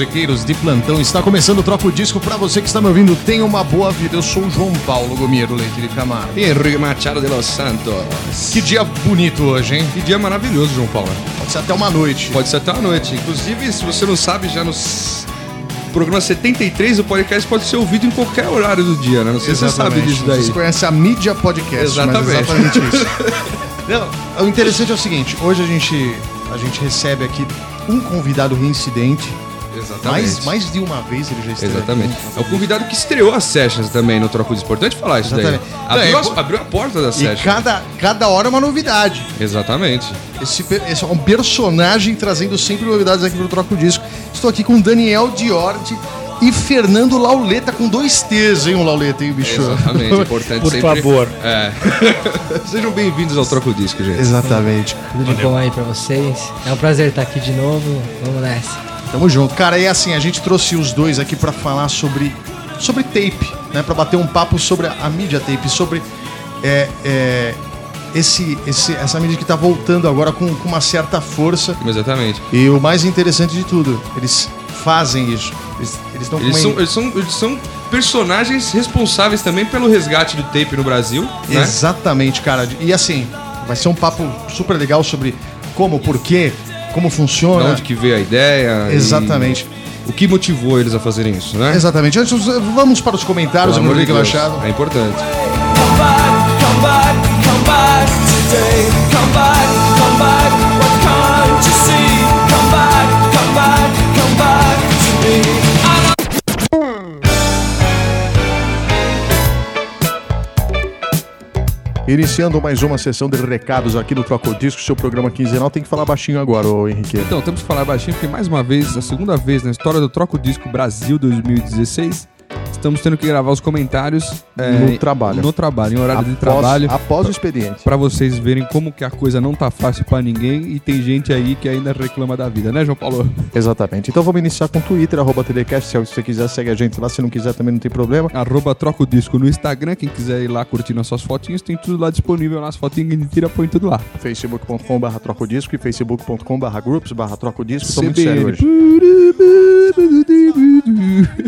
musiqueiros de plantão. Está começando o Troco Disco para você que está me ouvindo. Tenha uma boa vida. Eu sou o João Paulo Gomiero Leite de Camargo. Henrique Machado de Los Santos. Que dia bonito hoje, hein? Que dia maravilhoso, João Paulo. Pode ser até uma noite. Pode ser até uma noite. Inclusive, se você não sabe, já nos programa 73, o podcast pode ser ouvido em qualquer horário do dia, né? Não sei se você sabe disso daí. Você conhece a mídia podcast, Exatamente. exatamente isso. Não, o interessante é o seguinte, hoje a gente, a gente recebe aqui um convidado reincidente. Exatamente. Mais, mais de uma vez ele já esteve Exatamente. aqui. É o convidado que estreou as sessions também no Troco de Importante falar isso Exatamente. daí. Não, Abriu, é, as- pô- abriu a porta da E session. cada, cada hora é uma novidade. Exatamente. Esse, esse é um personagem trazendo sempre novidades aqui pro Troco Disco. Estou aqui com Daniel Diordi e Fernando Lauleta, com dois T's, hein, o Lauleta, hein, bicho? Exatamente. Importante Por sempre. favor. É. Sejam bem-vindos ao Troco Disco, gente. Exatamente. Tudo de bom aí pra vocês? É um prazer estar aqui de novo. Vamos nessa. Tamo junto. Cara, e assim, a gente trouxe os dois aqui pra falar sobre, sobre tape, né? Pra bater um papo sobre a, a mídia tape, sobre é, é, esse, esse, essa mídia que tá voltando agora com, com uma certa força. Exatamente. E o mais interessante de tudo, eles fazem isso. Eles eles Eles são, eles, são, eles são personagens responsáveis também pelo resgate do tape no Brasil, né? Exatamente, cara. E assim, vai ser um papo super legal sobre como, porquê, como De funciona. onde que veio a ideia. e Exatamente. O que motivou eles a fazerem isso, né? Exatamente. Antes, vamos para os comentários, Pelo amor de Deus. Machado. É importante. Come back, come back, come back today. Come back, come back. Iniciando mais uma sessão de recados aqui no Troco Disco, seu programa quinzenal. Tem que falar baixinho agora, ô Henrique. Então, temos que falar baixinho porque, mais uma vez, a segunda vez na história do Troco Disco Brasil 2016, estamos tendo que gravar os comentários é, No trabalho. No trabalho, em horário de Após- trabalho. Após o expediente. Pra vocês verem como que a coisa não tá fácil pra ninguém e tem gente aí que ainda reclama da vida, né, João Paulo? Exatamente. Então vamos iniciar com o Twitter, arroba TDCast. Se você quiser, segue a gente lá. Se não quiser, também não tem problema. Arroba Troca o Disco no Instagram, quem quiser ir lá curtir nossas fotinhas, tem tudo lá disponível, nas fotinhas que tira, põe tudo lá. facebook.com barra trocodisco e facebook.com barra groups barra trocodisco. Tô muito sério hoje.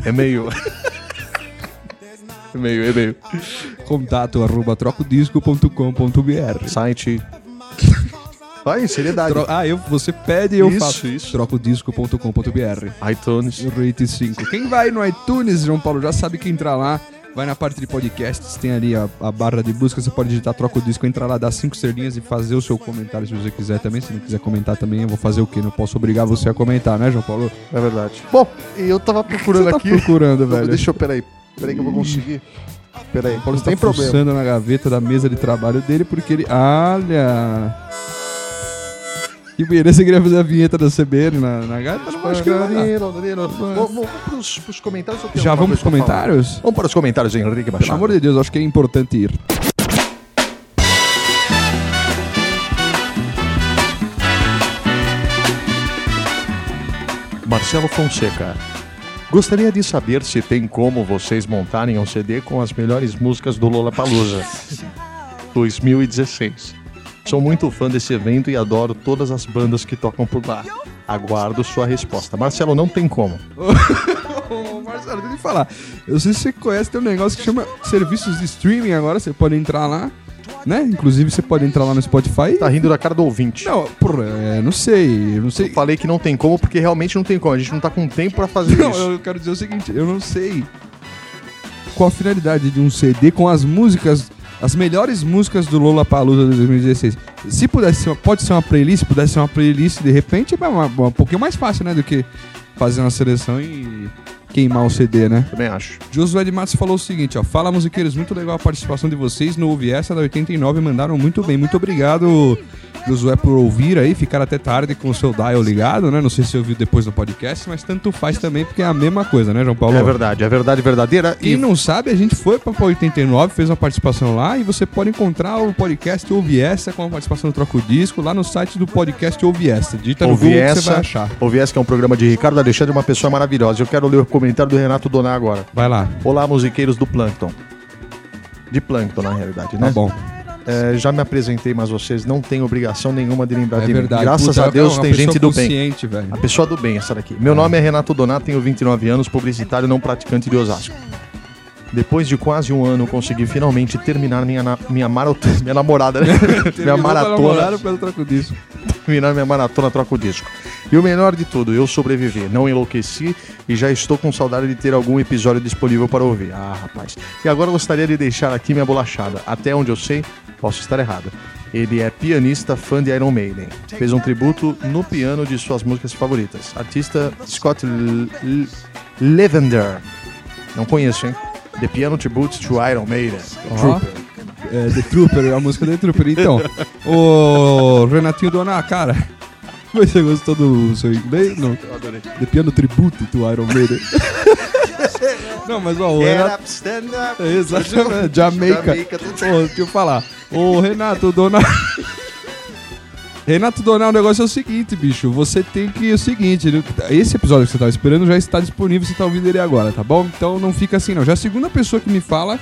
É meio... é meio. Contato arroba trocodisco.com.br Site... Vai, seriedade. Tro- Ah, eu, você pede e eu Isso, faço. isso. Trocodisco.com.br iTunes. Rate 5. Quem vai no iTunes, João Paulo, já sabe que entrar lá. Vai na parte de podcasts, tem ali a, a barra de busca, você pode digitar troca o disco, entrar lá, dar cinco estrelinhas e fazer o seu comentário se você quiser também. Se não quiser comentar também, eu vou fazer o quê? Não posso obrigar você a comentar, né, João Paulo? É verdade. Bom, eu tava procurando Você tá aqui... procurando, velho. Deixa eu... Peraí. Peraí que eu vou conseguir. Peraí. Paulo está tem problema. na gaveta da mesa de trabalho dele porque ele. Olha! Que beleza, você queria fazer a vinheta da CBN na, na gata? Não, acho que não. Danilo, Danilo. Vamos pros, pros comentários. Já vamos pros comentários? Vamos para os comentários, Henrique Machado. Pelo amor de Deus, acho que é importante ir. Marcelo Fonseca. Gostaria de saber se tem como vocês montarem um CD com as melhores músicas do Lollapalooza 2016. Sou muito fã desse evento e adoro todas as bandas que tocam por lá. Aguardo sua resposta. Marcelo, não tem como. Ô, Marcelo, deixa eu te falar. Eu sei se você conhece, tem um negócio que chama serviços de streaming agora, você pode entrar lá, né? Inclusive você pode entrar lá no Spotify. Tá rindo da cara do ouvinte. Não, porra, é, não sei, eu não sei. Eu falei que não tem como porque realmente não tem como. A gente não tá com tempo pra fazer Não, isso. eu quero dizer o seguinte, eu não sei qual a finalidade de um CD com as músicas, as melhores músicas do Lollapalooza de 2016. Se pudesse ser, uma- pode ser uma playlist, pudesse ser uma playlist de repente, é um pouquinho mais fácil, né, do que fazer uma seleção e queimar o CD, né? Também acho. Josué de Matos falou o seguinte, ó. Fala, musiqueiros, muito legal a participação de vocês no Ouve Essa da 89, mandaram muito bem. Muito obrigado, Josué, por ouvir aí, ficar até tarde com o seu dial ligado, né? Não sei se ouviu depois do podcast, mas tanto faz também, porque é a mesma coisa, né, João Paulo? É verdade, é verdade verdadeira. Quem não sabe, a gente foi pra 89, fez uma participação lá e você pode encontrar o podcast Ouve Essa com a participação do Troco Disco lá no site do podcast Ouve Essa. Digita no Ouvi Google que essa, você vai achar. ouvi essa que é um programa de Ricardo Alexandre, uma pessoa maravilhosa. Eu quero ler o comentário do Renato Doná agora. Vai lá. Olá, musiqueiros do Plankton. De Plankton, na realidade, né? Tá bom. é, já me apresentei, mas vocês não têm obrigação nenhuma de lembrar É de verdade. mim. Graças Puta, a Deus é uma tem gente do bem. velho. A pessoa do bem, essa daqui. Meu nome é Renato Donato, tenho 29 anos, publicitário não praticante de Osasco. Depois de quase um ano, consegui finalmente terminar minha, na- minha maratona. Minha namorada, né? minha maratona. pelo disso. Terminar minha maratona, troca o disco. E o melhor de tudo, eu sobrevivi, não enlouqueci e já estou com saudade de ter algum episódio disponível para ouvir. Ah, rapaz. E agora eu gostaria de deixar aqui minha bolachada. Até onde eu sei, posso estar errado. Ele é pianista, fã de Iron Maiden. Fez um tributo no piano de suas músicas favoritas. Artista Scott L- L- Lavender. Não conheço, hein? The Piano Tribute to Iron Maiden. Trooper. É, The Trooper, a música The Trooper. Então, o Renatinho Dona, cara, você gostou do seu inglês? Não. Eu adorei. The Piano Tribute to Iron Maiden. Não, mas ó, o Get Renato... up, stand up. É, Exatamente, Jamaica. Jamaica, tudo Pô, deixa eu falar. Ô, Renato Donal. Renato Donal, o negócio é o seguinte, bicho. Você tem que. É o seguinte, né, esse episódio que você tava esperando já está disponível, você tá ouvindo ele agora, tá bom? Então não fica assim, não. Já a segunda pessoa que me fala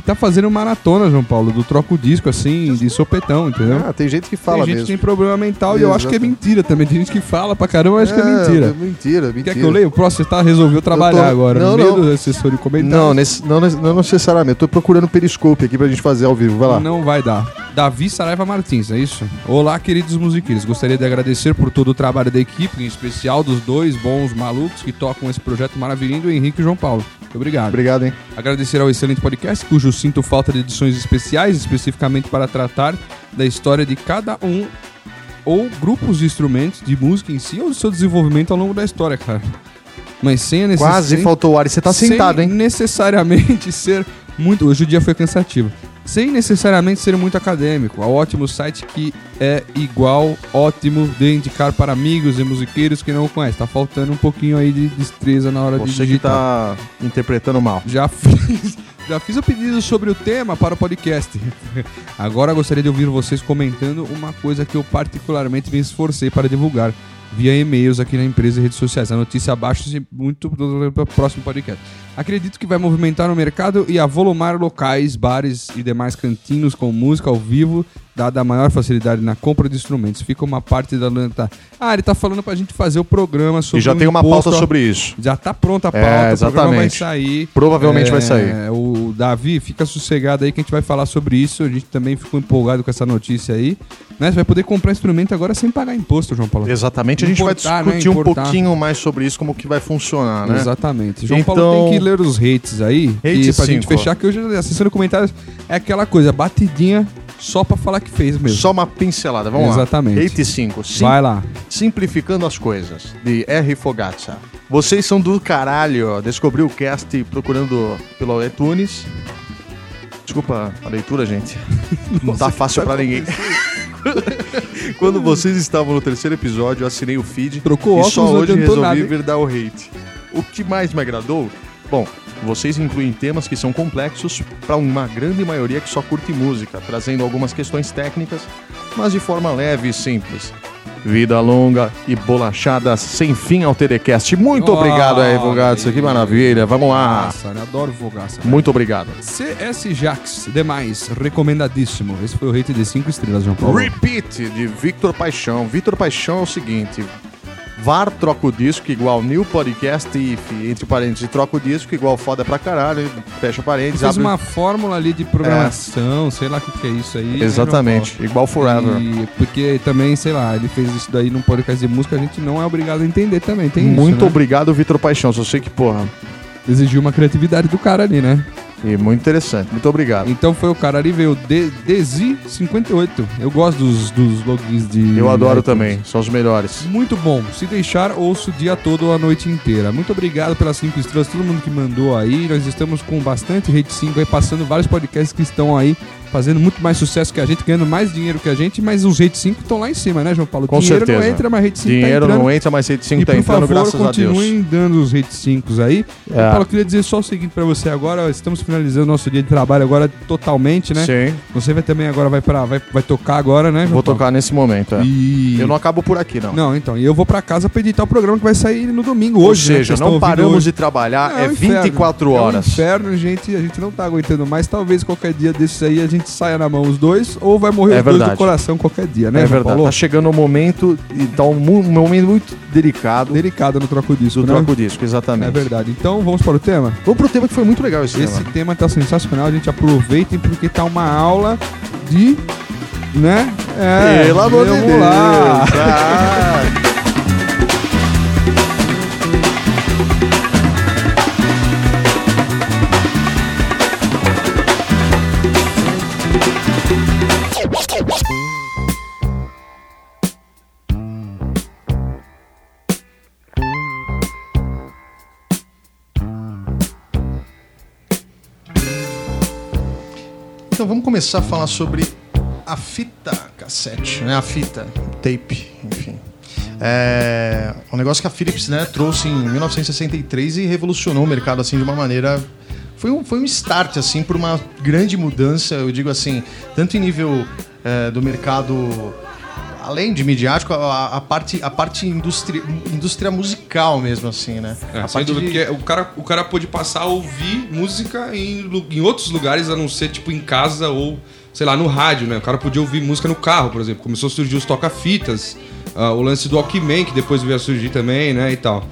que tá fazendo maratona, João Paulo, do troco disco, assim, de sopetão, entendeu? Ah, tem gente que fala tem gente mesmo. que tem problema mental e eu acho que é Exato. mentira também. Tem gente que fala pra caramba, eu acho que é mentira. Mentira, mentira. Quer que eu leia? O próximo você tá, resolveu trabalhar agora, Não, no meio não. do assessor de comentários. Não, nesse- não, não necessariamente. Eu tô procurando Periscope aqui pra gente fazer ao vivo. Vai lá. Não vai dar. Davi Saraiva Martins, é isso? Olá, queridos musiqueiros. Gostaria de agradecer por todo o trabalho da equipe, em especial dos dois bons malucos que tocam esse projeto maravilhoso, o Henrique e o João Paulo. Muito obrigado. Obrigado, hein? Agradecer ao excelente podcast, cujo sinto falta de edições especiais, especificamente para tratar da história de cada um ou grupos de instrumentos de música em si ou do seu desenvolvimento ao longo da história, cara. Mas sem a necessidade. Quase faltou o ar. E você tá sem sentado, hein? necessariamente ser muito. Hoje o dia foi cansativo. Sem necessariamente ser muito acadêmico. Ao ótimo site que é igual, ótimo de indicar para amigos e musiqueiros que não o conhecem. Tá faltando um pouquinho aí de destreza na hora de Você que digitar. tá interpretando mal. Já fiz, já fiz o pedido sobre o tema para o podcast. Agora gostaria de ouvir vocês comentando uma coisa que eu particularmente me esforcei para divulgar via e-mails aqui na empresa e redes sociais. A notícia abaixo e muito do do próximo podcast. Acredito que vai movimentar o mercado e avolumar locais, bares e demais cantinos com música ao vivo, dada a maior facilidade na compra de instrumentos. Fica uma parte da lenta. Ah, ele tá falando pra gente fazer o programa sobre E já o tem uma imposto pauta a- sobre isso. já tá pronta a É, pauta, o programa vai exatamente. sair. Provavelmente vai É, sair. O Davi, fica sossegado aí que a gente vai falar sobre isso. A gente também ficou empolgado com essa notícia aí. Né? Você vai poder comprar instrumento agora sem pagar imposto, João Paulo. Exatamente. A gente Importar, vai né? discutir um Importar. pouquinho mais sobre isso, como que vai funcionar, né? Exatamente. João Então- Paulo tem que ler os hates aí. Hate e pra gente fechar, que hoje a sessão de comentários é aquela coisa, batidinha só pra falar que fez mesmo. Só uma pincelada, vamos Exatamente. lá. Hate 5. Sim, Vai lá. Simplificando as coisas, de R. Fogazza. Vocês são do caralho. Descobriu o cast procurando pelo iTunes. Desculpa a leitura, gente. Não tá fácil pra ninguém. Quando vocês estavam no terceiro episódio, eu assinei o feed Trocou e só óculos, não hoje resolvi nada, vir dar o hate. O que mais me agradou? Bom, vocês incluem temas que são complexos para uma grande maioria que só curte música, trazendo algumas questões técnicas, mas de forma leve e simples. Vida longa e bolachada sem fim ao TDCast. Muito obrigado aí, Vogatsa. Que maravilha. Vamos lá. Nossa, eu adoro Fogaça. Muito obrigado. CS Jax, demais, recomendadíssimo. Esse foi o hate de 5 estrelas, João Paulo. Repeat de Victor Paixão. Victor Paixão é o seguinte: VAR troca o disco igual New Podcast if, entre parênteses, troca o disco igual foda pra caralho, fecha parênteses, Fez abre... uma fórmula ali de programação, sei lá o que, que é isso aí. né, Exatamente, igual Paulo? Forever. E porque também, sei lá, ele fez isso daí num podcast de música, a gente não é obrigado a entender também. Tem Muito isso, né? obrigado, Vitor Paixão. Só sei que, porra, Exigiu uma criatividade do cara ali, né? E muito interessante. Muito obrigado. Então foi o cara ali, veio o Desi58. Eu gosto dos, dos logins de. Eu adoro iTunes. também, são os melhores. Muito bom. Se deixar, ouço o dia todo ou a noite inteira. Muito obrigado pelas 5 estrelas, todo mundo que mandou aí. Nós estamos com bastante Rate 5 aí, passando vários podcasts que estão aí, fazendo muito mais sucesso que a gente, ganhando mais dinheiro que a gente, mas os Rate 5 estão lá em cima, né, João Paulo? Com dinheiro não certeza. entra, mas Rate 5 Dinheiro tá entrando. não entra, mas 105 e tá entrando, favor, graças a Deus. continuem dando os Rate 5 aí. É. Paulo, eu queria dizer só o seguinte pra você agora, estamos finalizando nosso dia de trabalho agora totalmente, né? Sim, Você vai também agora, vai, pra, vai, vai tocar agora, né, João vou Paulo? tocar nesse momento. é. E... Eu não acabo por aqui, não. Não, então, e eu vou pra casa pra editar o programa que vai sair no domingo Ou hoje, né? seja, estão não paramos hoje. de trabalhar, Não, é um inferno. 24 É um horas. inferno, gente, a gente não tá aguentando mais. Talvez qualquer dia desses aí a gente gente saia na mão os dois, ou vai morrer É os dois verdade. do coração qualquer dia, né? é verdade. Paulo? Tá chegando o momento, e tá um, um momento muito delicado Delicado no troco disco, do né? troco disco, exatamente. É verdade. Então vamos para o tema? Vamos pro tema que foi muito legal esse, Esse tema. tema tá sensacional, a gente aproveitem porque tá uma aula de. né? É, Pelo amor de vamos Deus. lá. Ah. Começar a falar sobre a fita cassete, né? A fita, tape, enfim. É um negócio que a Philips né, trouxe em 1963 e revolucionou o mercado assim de uma maneira foi um, foi um start assim por uma grande mudança, eu digo assim, tanto em nível é, do mercado além de midiático, a, a parte a parte indústria, indústria musical mesmo assim, né? É, a sem parte dúvida, de- porque o cara, o cara pôde passar a ouvir música em, em outros lugares, a não ser, tipo, em casa ou, sei lá, no rádio, né? O cara podia ouvir música no carro, por exemplo. Começou a surgir os toca-fitas, ah, o lance do Walkman, que depois veio a surgir também, né, e tal.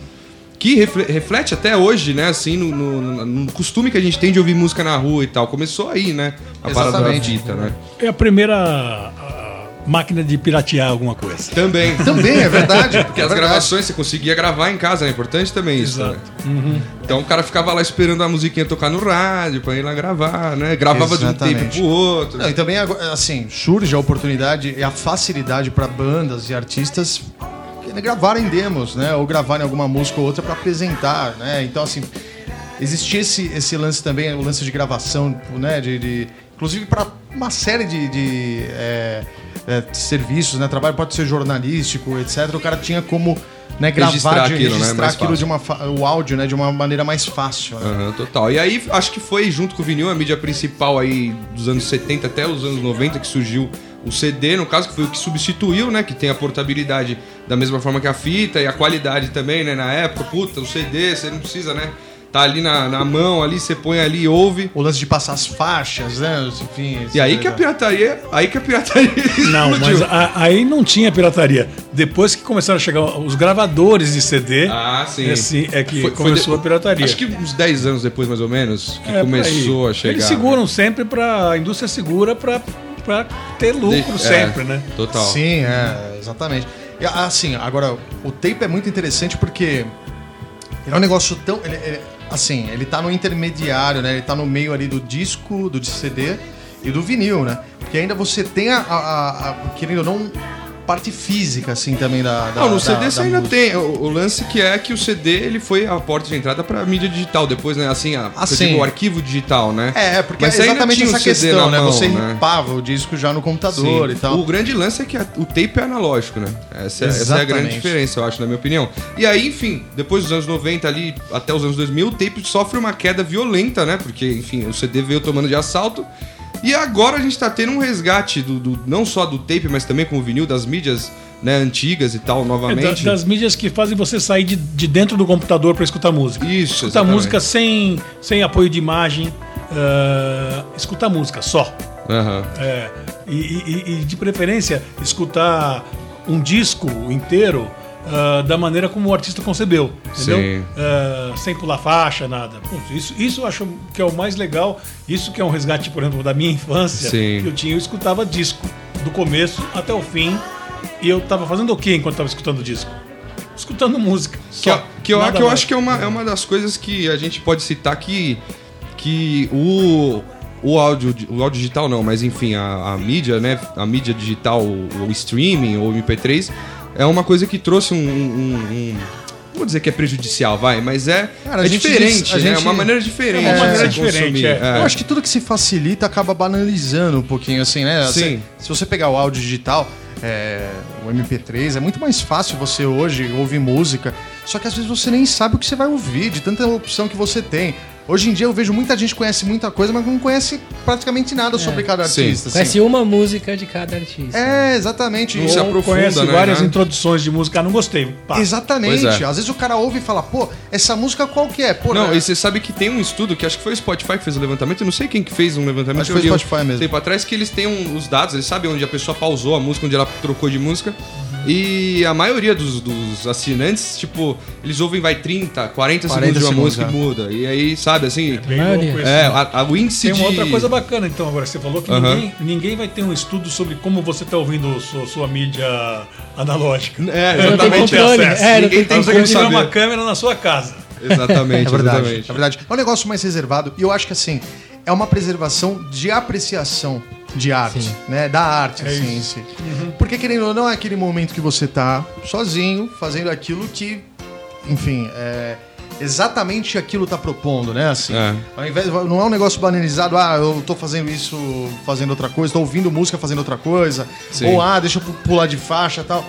Que refle- reflete até hoje, né, assim, no, no- no costume que a gente tem de ouvir música na rua e tal. Começou aí, né, a parada da Exatamente. fita, né? É a primeira máquina de piratear alguma coisa. Também. Também é verdade, Porque é as verdade. gravações você conseguia gravar em casa, é importante também isso. Exato. Né? Então o cara ficava lá esperando a musiquinha tocar no rádio pra ir lá gravar, né? Gravava de um Exatamente. tempo pro outro. Não, e também, assim, surge a oportunidade e a facilidade para bandas e artistas gravarem demos, né? Ou gravarem alguma música ou outra para apresentar, né? Então, assim, existia esse, esse lance também, o lance de gravação, né? De, de- inclusive para uma série de, de, é, é, serviços, né? Trabalho pode ser jornalístico, etc. O cara tinha como né, gravar, Registrar de, aquilo, né? registrar Mais aquilo de uma, o áudio, né? De uma maneira mais fácil. né? Aham, total. E aí, acho que foi junto com o vinil, a mídia principal aí dos anos 70 até os anos 90 que surgiu o CD, no caso, que foi o que substituiu, né? Que tem a portabilidade da mesma forma que a fita e a qualidade também, né? Na época, puta, o CD, você não precisa, né? Tá ali na, na mão, ali, você põe ali e ouve. O lance de passar as faixas, né? Enfim. E aí que a pirataria. Aí que a pirataria. Não, explodiu. mas a- aí não tinha pirataria. Depois que começaram a chegar os gravadores de CD, Ah, sim. é, assim, é que Foi- foi começou de- a pirataria. Acho que uns 10 anos depois, mais ou menos, que É, começou a chegar. Eles seguram sempre para a indústria segura para ter lucro De- sempre, é, né? Total. Sim, é, exatamente. E, assim, agora, o tape é muito interessante porque ele é um negócio tão. ele- ele- assim, ele tá no intermediário, né? Ele tá no meio ali do disco, do CD e do vinil, né? Porque ainda você tem a. a, a- querendo ou não, parte física, assim, também da. da Não, no da- CD você da ainda música. tem. O, o lance que é que o CD ele foi a porta de entrada pra mídia digital. Depois, né? Assim, a, eu sim. digo, o arquivo digital, né? É, porque Mas é exatamente essa questão, né? mão, Você né? ripava o disco já no computador Sim. e tal. O grande lance é que a- o tape é analógico, né? Essa, é- essa é a grande diferença, eu acho, na minha opinião. E aí, enfim, depois dos anos 90 ali até os anos 2000, o tape sofre uma queda violenta, né? Porque, enfim, o CD veio tomando de assalto. E agora a gente tá tendo um resgate do, do- não só do tape, mas também com o vinil, das mídias né, antigas e tal, É, da- novamente. das mídias que fazem você sair de, de dentro do computador para escutar música. Isso, Escutar exatamente. música sem, sem apoio de imagem. ah, escutar música só. Aham. É, e, e- e, de preferência escutar um disco inteiro ah, da maneira como o artista concebeu, entendeu? Ah, sem pular faixa, nada. Putz, isso, isso eu acho que é o mais legal. Isso que é um resgate, por exemplo, da minha infância. Sim. Que eu tinha, eu escutava disco do começo até o fim. E eu tava fazendo o que enquanto tava escutando o disco? Escutando música. Que, eu- que, eu, que eu acho que é uma, é uma das coisas que a gente pode citar que, que o, o, áudio, o áudio digital não, mas enfim, a, a mídia, né? A mídia digital, o, o streaming ou MP3, é uma coisa que trouxe um. um- um- não vou dizer que é prejudicial, vai, mas é, Cara, é diferente, diz- né? gente- É uma maneira diferente. É uma maneira diferente, consumir, é. Eu acho que tudo que se facilita acaba banalizando um pouquinho, assim, né? Sim. Se, se você pegar o áudio digital, é, o MP3, é muito mais fácil você hoje ouvir música, só que às vezes você nem sabe o que você vai ouvir, de tanta opção que você tem. Hoje em dia eu vejo muita gente que conhece muita coisa, mas não conhece praticamente nada sobre cada Sim. artista. assim. Conhece uma música de cada artista. É, exatamente. Não se aprofunda, Conhece né, várias né? introduções de música, ah, não gostei. Pá. Exatamente. É. Às vezes o cara ouve e fala, pô, essa música qual que é? Pô, Não, né? e você sabe que tem um estudo, que acho que foi o Spotify que fez o levantamento, eu não sei quem que fez um levantamento. Acho que foi o um Spotify mesmo. Tempo atrás, que eles têm um- os dados, eles sabem onde a pessoa pausou a música, onde ela trocou de música. E a maioria dos, dos assinantes, tipo, eles ouvem, vai 30, 40, 40 segundos de uma segundos, música é. e muda. E aí, sabe, assim... Bem Maioria. louco isso. É, a, a- o índice Tem uma de... outra coisa bacana, então, agora você falou que ninguém, ninguém vai ter um estudo sobre como você está ouvindo sua, sua mídia analógica. É, Não tem exatamente. controle. acesso. É, não Ninguém tem você como tem que tiver saber. uma câmera na sua casa. Exatamente, É verdade, exatamente. é verdade. É um negócio mais reservado e eu acho que assim, é uma preservação de apreciação de arte, Sim. né? Da arte, É assim, si. Porque querendo ou não, é aquele momento que você tá sozinho, fazendo aquilo que, enfim, é exatamente aquilo tá propondo, né? Assim, É. ao invés, não é um negócio banalizado, ah, eu tô fazendo isso fazendo outra coisa, tô ouvindo música fazendo outra coisa, Sim. ou ah, deixa eu pu- pular de faixa e tal.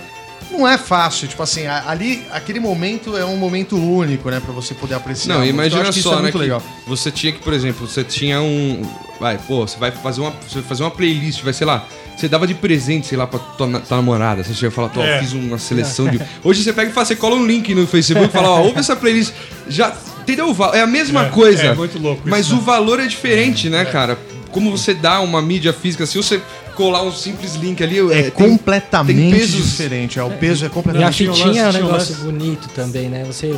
Não é fácil, tipo assim, ali, aquele momento é um momento único, né, pra você poder apreciar. Não, imagina isso só, é né? legal. Você tinha que, por exemplo, você tinha um. Vai, pô, você vai fazer uma, você vai fazer uma playlist, vai, sei lá, você dava de presente, sei lá, pra tua, tua namorada. Você chega e fala, É. fiz uma seleção de. Hoje você pega e fala, você cola um link no Facebook e fala, ó, ouve essa playlist. Já. Entendeu? É a mesma É, coisa. é muito louco isso, Mas né? o valor é diferente, né, cara? Como você dá uma mídia física, se você colar um simples link ali. É tem- completamente tem pesos- diferente. É, o peso é E a completamente tinha um fitinha é um tinha um negócio lance. bonito também, né? Você.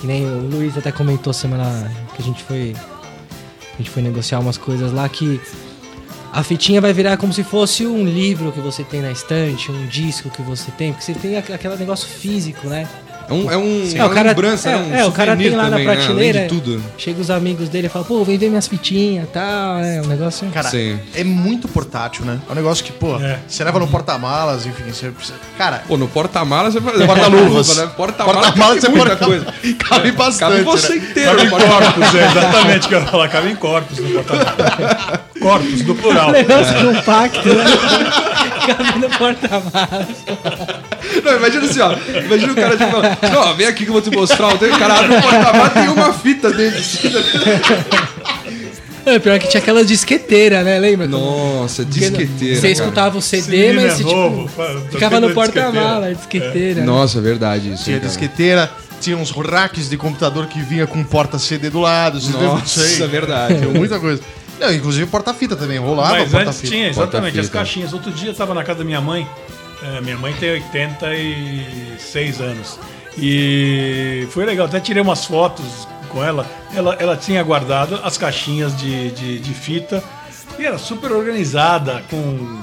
Que nem o Luiz até comentou semana que a gente foi. A gente foi negociar umas coisas lá que. A fitinha vai virar como se fosse um livro que você tem na estante, um disco que você tem, porque você tem aqu- aquele negócio físico, né? É, um, é, um, É, o uma cara- lembrança, é, né? Um é, o cara tem lá na também, né? Além prateleira, de tudo. Chega os amigos dele e fala, pô, vem ver minhas fitinhas e tal, é um negócio. Cara, Sim. é muito portátil, né? É um negócio que, pô, É. você leva no porta-malas, enfim, você precisa... Cara, Pô, no porta-malas você faz. Porta-luvas. né? Porta-malas porta-malas cabe você muita pode... coisa. Cabe bastante, Cabe você né? inteiro. Cabe em corpos, é exatamente o que eu ia falar. Cabe em corpos no porta-malas. Corpos, do plural. negócio compacto, né? Cabe no porta-malas. Não, imagina assim, ó. Imagina o cara tipo, falando, não, vem aqui que eu vou te mostrar. O cara abre o porta-malas tem uma fita dentro. assim. É, pior que tinha aquela disqueteira, né? Lembra? Nossa, disqueteira. Você cara. escutava o CD, mas é você, tipo, ficava no porta-mala, disqueteira. né? Nossa, é verdade isso. Tinha disqueteira, tinha uns racks de computador que vinha com porta CD do lado. Nossa, é verdade. Tinha muita coisa. Não, inclusive porta-fita também, rolava Mas antes tinha, exatamente, as caixinhas. Outro dia eu tava na casa da minha mãe. É, minha mãe tem 86 anos. E foi legal, até tirei umas fotos com ela. Ela, ela tinha guardado as caixinhas de, de, de fita e era super organizada, com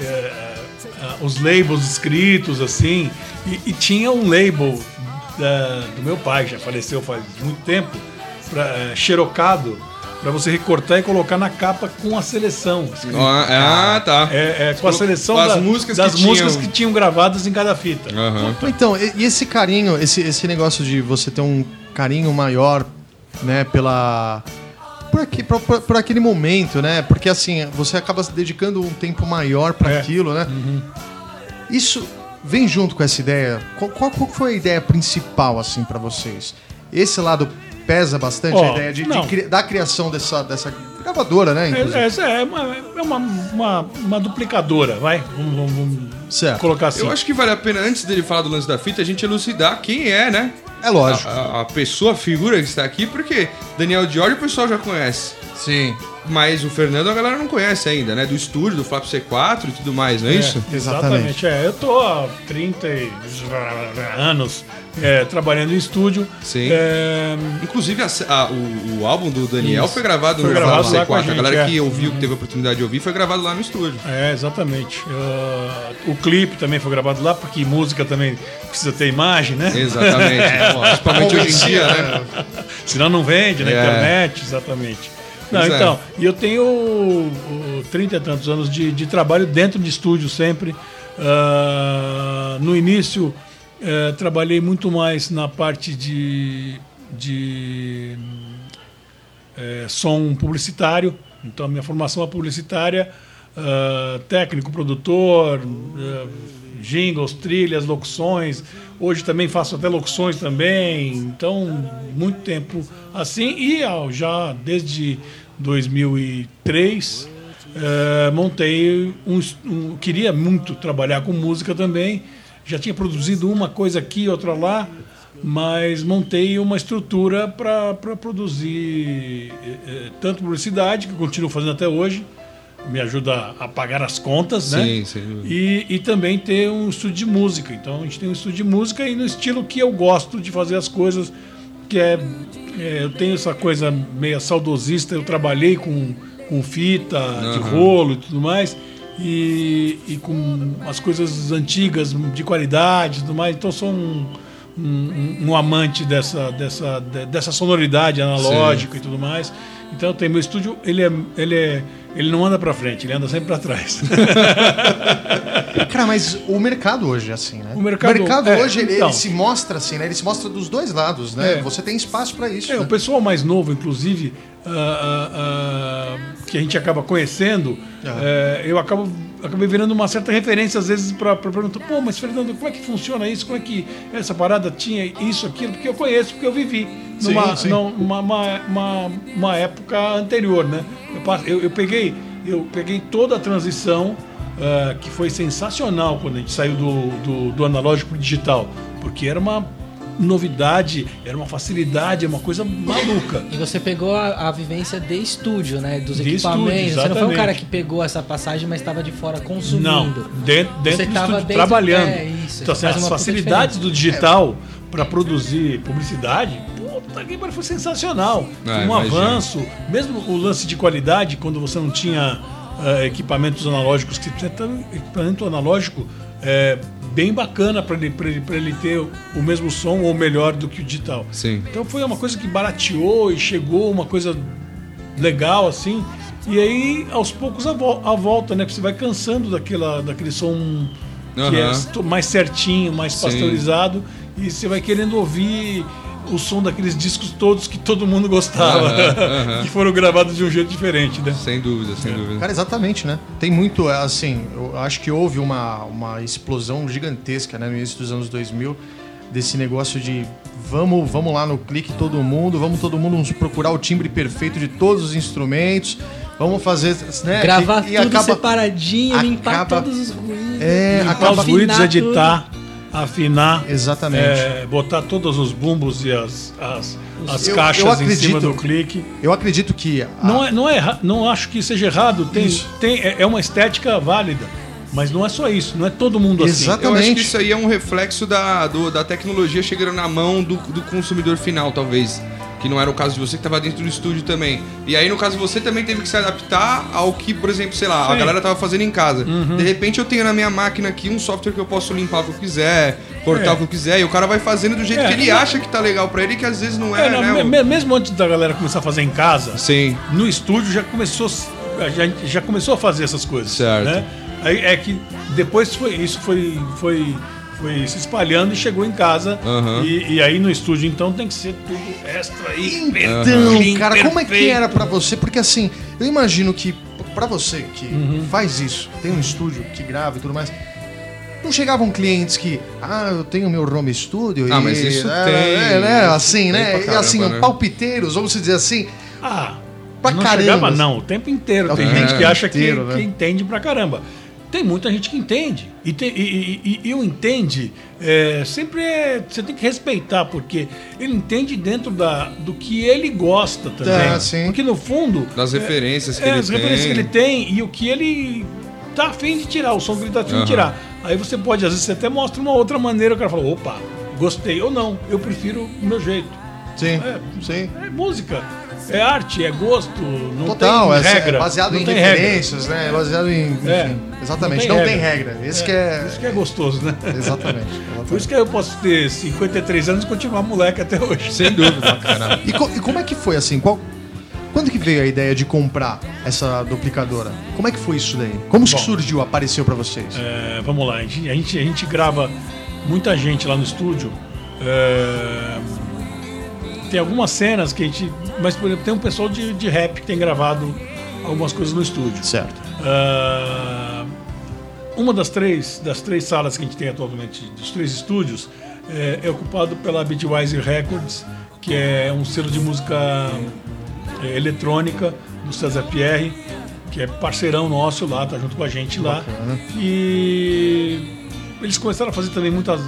é, ah, os labels escritos assim. E, e tinha um label da- do meu pai, já faleceu faz muito tempo, pra, é, xerocado, para você recortar e colocar na capa com a seleção. escrito. Ah, tá. É, é, com a seleção Com as da- músicas das que músicas tinham. que tinham gravadas em cada fita. Aham. Então, e e esse carinho, esse, esse negócio de você ter um carinho maior, né, pela. Por, aqui, por, por- por aquele momento, né? Porque assim, você acaba se dedicando um tempo maior para É. aquilo, né? Isso vem junto com essa ideia. Qual, qual- qual foi a ideia principal, assim, para vocês? Esse lado pesa bastante Ó, a ideia de, de cri- da criação dessa, dessa gravadora, né? inclusive? É, essa é, uma, é uma, uma, uma duplicadora, vai? Vamos, vamos- vamos Certo. colocar assim. Eu acho que vale a pena, antes dele falar do lance da fita, a gente elucidar quem é, né? É lógico. A, a- a pessoa, a figura que está aqui, porque Daniel Diori o pessoal já conhece. Sim. Mas o Fernando a galera não conhece ainda, né? Do estúdio, do Flap C4 e tudo mais, não é, É, isso? Exatamente. É, eu tô há 30 e- anos é, trabalhando em estúdio. Sim. É, Inclusive, a- a- o, o álbum do Daniel Isso. foi gravado Foi no gravado Flap lá com a C4. A, gente, galera é. que ouviu, que teve a oportunidade de ouvir, foi gravado lá no estúdio. É, exatamente. Ah, o clipe também foi gravado lá, porque música também precisa ter imagem, né? Exatamente. Principalmente hoje em dia, né? Senão não vende na É. internet, exatamente. Não, é. então, e eu tenho uh, 30 e tantos anos de, de trabalho dentro de estúdio sempre. Ah, no início, eh, trabalhei muito mais na parte de, de eh, som publicitário. Então, a minha formação é publicitária. ah, técnico, produtor, ah, jingles, trilhas, locuções. Hoje também faço até locuções também. Então, muito tempo assim. E ah, já desde 2003 eh, montei um, um- Queria muito trabalhar com música também. Já tinha produzido uma coisa aqui, outra lá, mas montei uma estrutura para produzir eh, tanto publicidade, que eu continuo fazendo até hoje, me ajuda a pagar as contas, né? Sim, sem dúvida. E, e também ter um estúdio de música. Então a gente tem um estúdio de música e no estilo que eu gosto de fazer as coisas, que é, é, eu tenho essa coisa meio saudosista, eu trabalhei com, com fita, de rolo e tudo mais. E, e com as coisas antigas de qualidade e tudo mais, então sou um, um, um amante dessa, dessa, de- dessa sonoridade analógica e tudo mais. Então tenho meu estúdio, ele é, ele é, ele não anda para frente, ele anda sempre para trás. Cara, mas o mercado hoje é assim, né? O mercado- é, hoje ele, então. ele se mostra assim, né? Ele se mostra dos dois lados, né? É. Você tem espaço pra isso. É, né? o pessoal mais novo, inclusive, ah, ah, ah, que a gente acaba conhecendo, eh, eu acabo acabei virando uma certa referência às vezes para perguntar, pô, mas Fernando, como é que funciona isso? Como é que essa parada tinha isso, aquilo? Porque eu conheço, porque eu vivi numa, Sim, sim. numa uma, uma, uma época anterior, né? Eu, eu, eu peguei eu peguei toda a transição ah, que foi sensacional quando a gente saiu do, do, do analógico para digital, porque era uma novidade, era uma facilidade, é uma coisa maluca. E você pegou a, a vivência de estúdio, né? Dos De equipamentos. estúdio, você não foi um cara que pegou essa passagem, mas estava de fora consumindo. Não, dentro, dentro Você do estúdio, dentro- trabalhando. é, isso, então, assim, as facilidades do digital para produzir publicidade, puta que foi sensacional. É, Foi um avanço. Mesmo o lance de qualidade, quando você não tinha ah, equipamentos analógicos, que você tem equipamento analógico é, bem bacana para ele, pra ele, pra ele ter o mesmo som ou melhor do que o digital. Sim. Então foi uma coisa que barateou e chegou uma coisa legal assim. E aí, aos poucos, a, vol- a volta, né? Que você vai cansando daquela, daquele som que é mais certinho, mais Sim. pasteurizado. E você vai querendo ouvir o som daqueles discos todos que todo mundo gostava. Aham, aham. que foram gravados de um jeito diferente, né? Sem dúvida, sem dúvida. Cara, exatamente, né? Tem muito, é, assim, eu acho que houve uma, uma explosão gigantesca, né, no início dos anos 2000, desse negócio de vamos, vamos lá no clique todo mundo, vamos todo mundo nos procurar o timbre perfeito de todos os instrumentos, vamos fazer, né? Gravar e, tudo separadinho, limpar acaba- todos os ruídos. É, Limpar acaba os ruídos, editar, afinar. Exatamente. é, botar todos os bumbos e as, as, as Eu- caixas eu em cima acredito- do clique. Eu acredito que a- Não, é, não, é, não acho que seja errado. Tem, Isso. tem, é é uma estética válida. Mas não é só isso. Não é todo mundo assim. Exato. Eu acho Exatamente. que isso aí é um reflexo da, do- da tecnologia chegando na mão do, do consumidor final, talvez. Que não era o caso de você que estava dentro do estúdio também. E aí, no caso, você também teve que se adaptar ao que, por exemplo, sei lá, a Sim. galera tava fazendo em casa. De repente eu tenho na minha máquina aqui um software que eu posso limpar o que eu quiser, cortar É. o que eu quiser, e o cara vai fazendo do jeito É, que ele acha que tá legal pra ele, que às vezes não é, É, não, né? me- mesmo antes da galera começar a fazer em casa, Sim. no estúdio já começou, já, já começou a fazer essas coisas. Certo. Né? Aí é que depois foi, isso foi, foi, foi se espalhando e chegou em casa. Aham. E, e aí no estúdio, então, tem que ser tudo extra e Então, clean, cara, como é que era pra você? Porque assim, eu imagino que pra você que Uhum. faz isso, tem um estúdio que grava e tudo mais, não chegavam clientes que, ah, eu tenho meu home studio Ah, e mas isso é, tem, é, né, assim, tem né? e assim, caramba, né? palpiteiros, vamos dizer assim, Ah, Pra não caramba. chegava não, o tempo inteiro. É Tem gente que acha inteiro, que, né? que entende pra caramba. Tem muita gente que entende. E, tem, e, e- e- e o entende é, sempre é. Você tem que respeitar, porque ele entende dentro da, do que ele gosta também. É, sim. Porque no fundo. Das é, referências que é, ele as referências que tem. ele tem e o que ele tá afim de tirar, o som que ele tá afim Aham. de tirar. Aí você pode, às vezes, você até mostra uma outra maneira, o cara fala, opa, gostei. Ou não, eu prefiro o meu jeito. sim, É, sim. É música, é arte, é gosto, não Total, tem é, regra. é baseado não em tem regra. referências, né? É baseado em. enfim, É, exatamente, não não tem tem regra. regra. Esse É, que é. Isso que é gostoso, né? Exatamente. Por isso que eu posso ter 53 anos e continuar moleque até hoje. Sem dúvida, cara. E, co- e como é que foi assim? Qual, quando que veio a ideia de comprar essa duplicadora? Como é que foi isso daí? Como que Bom. surgiu, apareceu pra vocês? É, vamos lá, a gente, a, gente, a gente grava muita gente lá no estúdio. É, tem algumas cenas que a gente. Mas, por exemplo, tem um pessoal de, de rap que tem gravado algumas coisas no estúdio. Certo. Ah, uma das três, das três salas que a gente tem atualmente, dos três estúdios, é, é ocupado pela Bitwise Records, que é um selo de música é, eletrônica do César Pierre, que é parceirão nosso lá, tá junto com a gente lá. E eles começaram a fazer também muitas.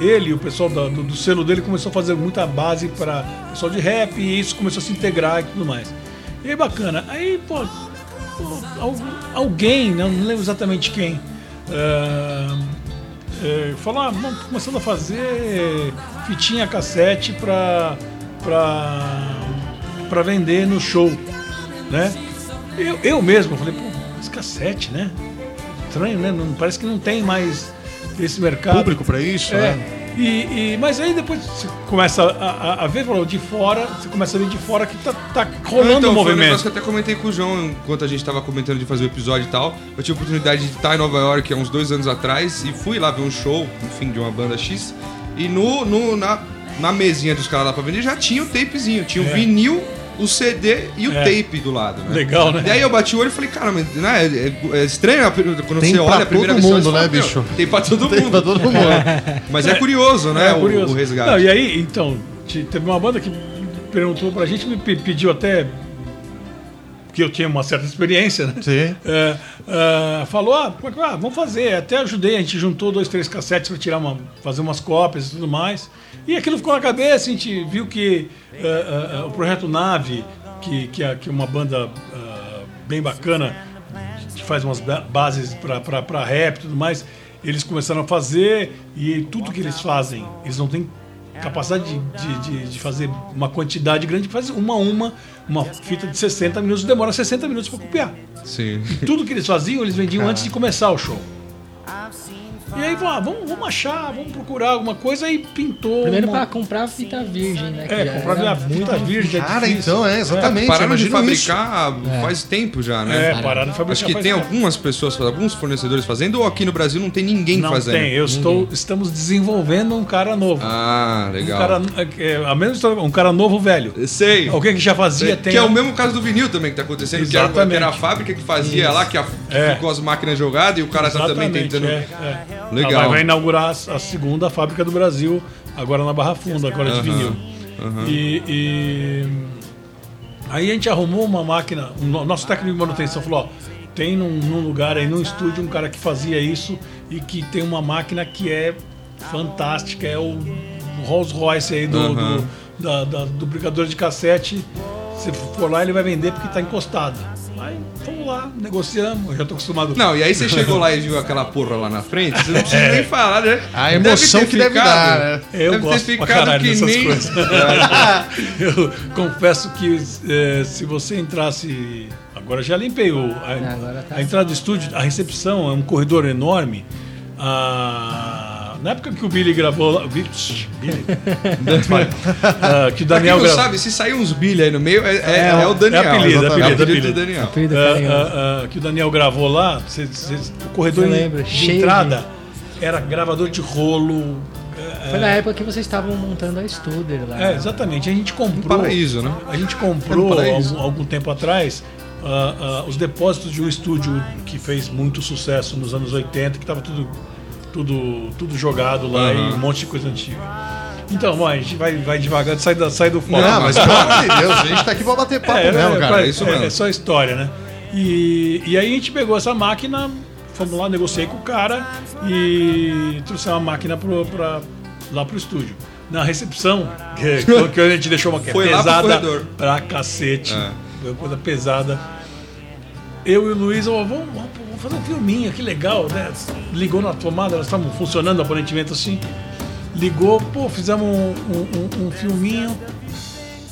Ele o pessoal da- do, do selo dele começou a fazer muita base para pessoal de rap e isso começou a se integrar e tudo mais. E aí bacana. Aí, pô, pô, al- alguém, né, não lembro exatamente quem, ah, é, falou, ah, começando a fazer fitinha cassete pra, pra, pra vender no show, né? Eu, eu mesmo falei, pô, esse cassete, né? Estranho, né? Não, parece que não tem mais esse mercado. Público pra isso, É. né? E, e- mas aí depois você começa a, a- a ver, falou, de fora, você começa a ver de fora que tá, tá rolando então, um foi um movimento. que eu até comentei com o João enquanto a gente tava comentando de fazer o episódio e tal. Eu tive a oportunidade de estar em Nova York há uns dois anos atrás e fui lá ver um show, enfim, de uma banda X. E no, no- na, na mesinha dos caras lá pra vender já tinha o tapezinho, tinha o É. vinil, o CD e o É. tape do lado. Né? Legal, né? E aí eu bati o olho e falei, cara, mas né, é, é estranho a per- quando Tem você pra olha a primeira todo vez. mundo, você fala, né, "Meu, bicho?" Tem pra todo Tem mundo. pra todo mundo. Mas é curioso, né? É, o, curioso. o resgate. Não, e aí, então, te- teve uma banda que perguntou pra gente, me pe- pediu até que eu tinha uma certa experiência, né? Sim. É, é, falou, ah, ah, vamos fazer. Até ajudei, a gente juntou dois, três cassetes para tirar uma, fazer umas cópias e tudo mais. E aquilo ficou na cabeça, a gente viu que é, é, é, o projeto Nave, que, que, é, que é uma banda é, bem bacana, que faz umas ba- bases para rap e tudo mais, eles começaram a fazer e tudo que eles fazem, eles não têm capacidade de, de, de- de fazer uma quantidade grande, faz uma a uma, uma fita de 60 minutos, demora 60 minutos para copiar. Sim. Tudo que eles faziam, eles vendiam antes de começar o show. E aí, falou, ah, vamos, vamos achar, vamos procurar alguma coisa e pintou. Primeiro uma- pra comprar fita virgem, né? É, comprar era a fita virgem. é Cara, difícil. então, é, exatamente. Pararam de imagino isso. fabricar faz tempo já, né? É, pararam de fabricar. Acho que faz tem tempo. algumas pessoas, alguns fornecedores fazendo, ou aqui no Brasil não tem ninguém Não fazendo? tem, eu estou, estamos desenvolvendo um cara novo. Ah, um legal. cara, é, a mesma história, um cara novo velho. Sei. Alguém que já fazia Sei. tem. Que é o mesmo caso do vinil também que tá acontecendo, que era, que Exatamente. era a fábrica que fazia lá, que, a- que É. ficou as máquinas jogadas e o cara tá também Exatamente, tentando. é, é. Legal. Ela vai inaugurar a segunda fábrica do Brasil, agora na Barra Funda, agora de vinil. E, e- aí a gente arrumou uma máquina, o no- nosso técnico de manutenção falou, ó, tem num, num lugar aí, num estúdio, um cara que fazia isso e que tem uma máquina que é fantástica, é o Rolls Royce aí do, Aham. do, da- da- do brigador de cassete. Se for lá, ele vai vender porque está encostado. Aí, negociamos. Eu já tô acostumado. Não, e aí você chegou lá e viu aquela porra lá na frente, você não precisa nem falar, né? A emoção Deve ter que deve dar, né? Eu deve ter gosto pra ficado caralho que dessas nem. coisas. Eu confesso que eh, se você entrasse. Agora já limpei o, a, agora tá. a entrada do estúdio, a recepção é um corredor enorme. Ah, na época que o Billy gravou lá. Billy, Billy. Ah, que o Pra quem Daniel não gravou. sabe, se sair uns bilha aí no meio, é, é- É, é o Daniel. é apelido, é apelido, É o apelido. do Daniel. Apelido ah, ah, que o Daniel gravou lá, cê- cê- o corredor lembro, de cheio entrada era gravador de rolo. Foi na época que vocês estavam montando a Studer lá. É, exatamente. A gente comprou. paraíso, né? A gente comprou Um algum, algum tempo atrás ah, ah, os depósitos de um estúdio que fez muito sucesso nos anos 80, que estava tudo, tudo, tudo jogado lá Aham. e um monte de coisa antiga. Então, bom, a gente vai, vai devagar, sai, da, sai do foco. Não, mas pelo amor de Deus, a gente tá aqui pra bater papo É, mesmo, é, cara. é, isso é, mesmo. é só história, né? E, e aí a gente pegou essa máquina, fomos lá, negociei com o cara e trouxemos a máquina pro, pra, lá pro estúdio. Na recepção, que, que a gente deixou uma que é Foi pesada pra cacete, É. foi uma coisa pesada. Eu e o Luiz, ó, vamos, vamos fazer um filminho, que legal, né? Ligou na tomada, elas estavam funcionando aparentemente assim. Ligou, pô, fizemos um, um- um- filminho.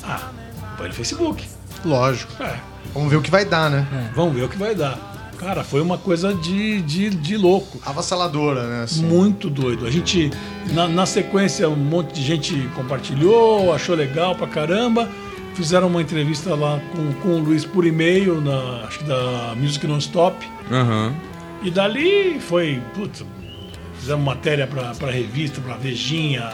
Ah, põe no Facebook. Lógico. É, Vamos ver o que vai dar, né? Vamos ver o que vai dar. Cara, foi uma coisa de, de, de louco. Avassaladora, né? assim. Muito doido. A gente, na, na sequência, um monte de gente compartilhou, achou legal pra caramba. Fizeram uma entrevista lá com, com o Luiz por e-mail, na, acho que da Music Non-Stop. Aham. E dali foi, putz, fizemos matéria pra, pra revista, pra Vejinha,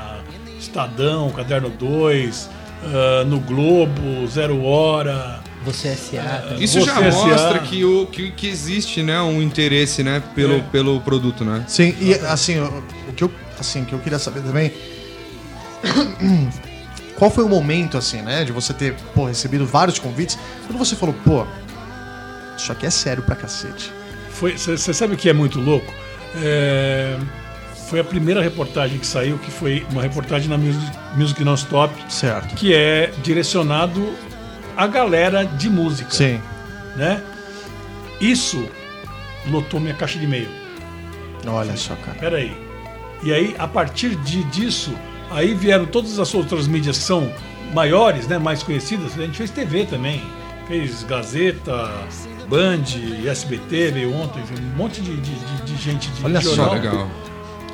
Estadão, Caderno 2, ah, no Globo, Zero Hora. Você S.A. também. Isso já Você, S.A. mostra que, o, que, que existe, né, um interesse, né, pelo, É. pelo produto, né? Sim, e assim, o o que eu, assim, o que eu queria saber também. Qual foi o momento, assim, né, de você ter, pô, recebido vários convites, quando você falou, pô, isso aqui é sério pra cacete. Você sabe o que é muito louco? É, foi a primeira reportagem que saiu, que foi uma reportagem na Music, Music Non-Stop, Certo. que é direcionado à galera de música. Sim. Né? Isso lotou minha caixa de e-mail. Olha só, cara. Pera aí. E aí, a partir de, disso, aí vieram todas as outras mídias que são maiores, né, mais conhecidas. A gente fez TV também. Fez Gazeta, Band, SBT, veio ontem, um monte de, de, de- de gente de Olha só, jornal. Legal.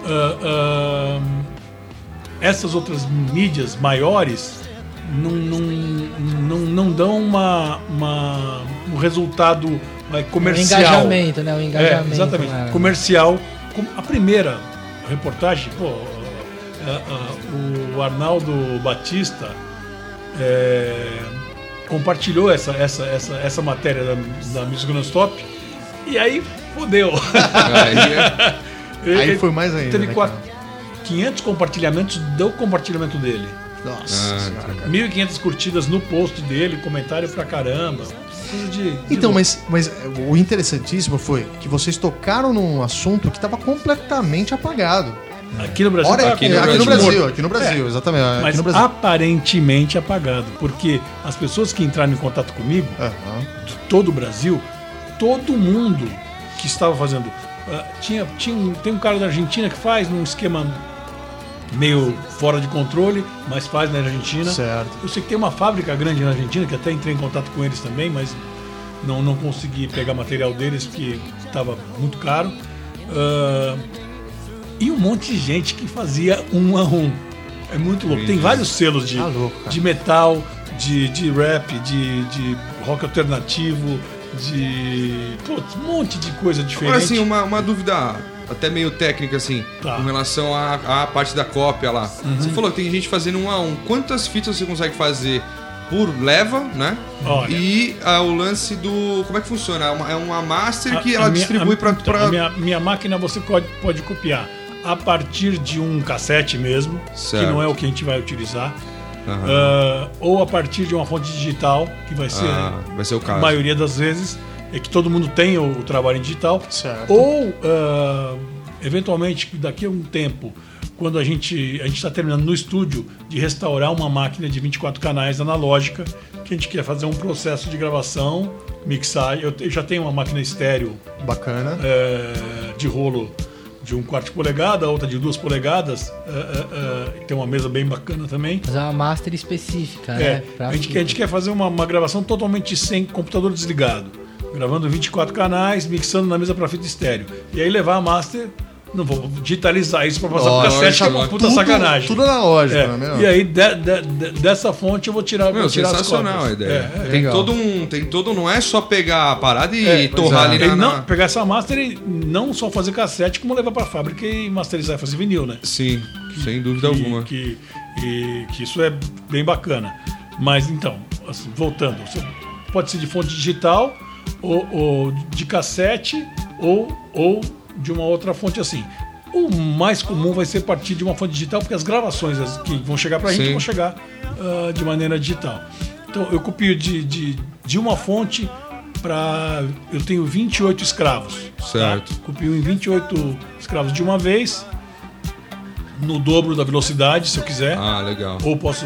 Ah, ah, essas outras mídias maiores não, não, não, não dão uma, uma- um resultado O comercial. engajamento, né? O É, engajamento. exatamente. né? Comercial. Com- A primeira reportagem, pô, o Arnaldo Batista é, compartilhou essa, essa, essa, essa matéria da, da Music Non-Stop e aí fodeu. Aí, é- Aí foi mais ainda, Teve né, quatro- cara? 500 compartilhamentos do compartilhamento dele. Nossa Ah, senhora, cara. 1.500 curtidas no post dele, comentário pra caramba. De, de Então, louco. mas, mas o interessantíssimo foi que vocês tocaram num assunto que estava completamente apagado. Aqui no Brasil Ora, tá aqui, no aqui no Brasil. Brasil, aqui no Brasil, exatamente. Aqui Mas Brasil. aparentemente apagado, porque as pessoas que entraram em contato comigo, Aham. de todo o Brasil, todo mundo que estava fazendo. ah, tinha, tinha um- tem um cara da Argentina que faz num esquema meio fora de controle, mas faz na Argentina. Certo. Eu sei que tem uma fábrica grande na Argentina, que até entrei em contato com eles também, mas não, não consegui pegar material deles porque estava muito caro. Ah, e um monte de gente que fazia um a um. É muito louco. Tem vários selos de, Tá louco, de metal, de, de rap, de, de rock alternativo, de. Putz, um monte de coisa diferente. Agora, assim, uma, uma dúvida até meio técnica, assim, Tá. com relação à, à parte da cópia lá. Você falou que tem gente fazendo um a um. Quantas fitas você consegue fazer por leva, né? Olha. E ah, o lance do... Como é que funciona? É uma, é uma master que A- ela a minha- distribui a- pra... então, pra- minha, minha máquina você pode, pode copiar a partir de um cassete mesmo, Certo. que não é o que a gente vai utilizar, Aham. ah, ou a partir de uma fonte digital, que vai ser Ah, vai ser o a caso. maioria das vezes, é que todo mundo tem o, o trabalho em digital. Certo. Ou, ah, eventualmente, daqui a um tempo, quando a gente a está terminando no estúdio de restaurar uma máquina de 24 canais analógica, que a gente quer fazer um processo de gravação, mixar. Eu, eu já tenho uma máquina estéreo Bacana. é, de rolo de um quarto de polegada, outra de duas polegadas. é, é, é, tem uma mesa bem bacana também. Fazer uma master específica, É, né? a, gente, a gente quer fazer uma, uma gravação totalmente sem computador desligado. Gravando 24 canais, mixando na mesa para fita estéreo. E aí levar a master. Não vou digitalizar isso para passar pro Lógico, cassete, que é uma puta sacanagem. Tudo analógico, É, não é mesmo? E aí, de- de- de- dessa fonte, eu vou tirar, Meu, vou tirar as sensacional a ideia. É, é. tem Legal. todo um... Tem todo... Não é só pegar a parada e É, torrar ali E na... não, na- pegar essa master e não só fazer cassete, como levar pra fábrica e masterizar e fazer vinil, né? Sim, sem dúvida que, alguma. Que, e- que isso é bem bacana. Mas então, assim, voltando, você pode ser de fonte digital, ou, ou de cassete, ou, ou de uma outra fonte assim. O mais comum vai ser partir de uma fonte digital, porque as gravações que vão chegar pra gente Sim. vão chegar ah, de maneira digital. Então eu copio de, de, de uma fonte para. Eu tenho 28 escravos. Certo. Tá? Copio em 28 escravos de uma vez, no dobro da velocidade, se eu quiser. Ah, legal. Ou posso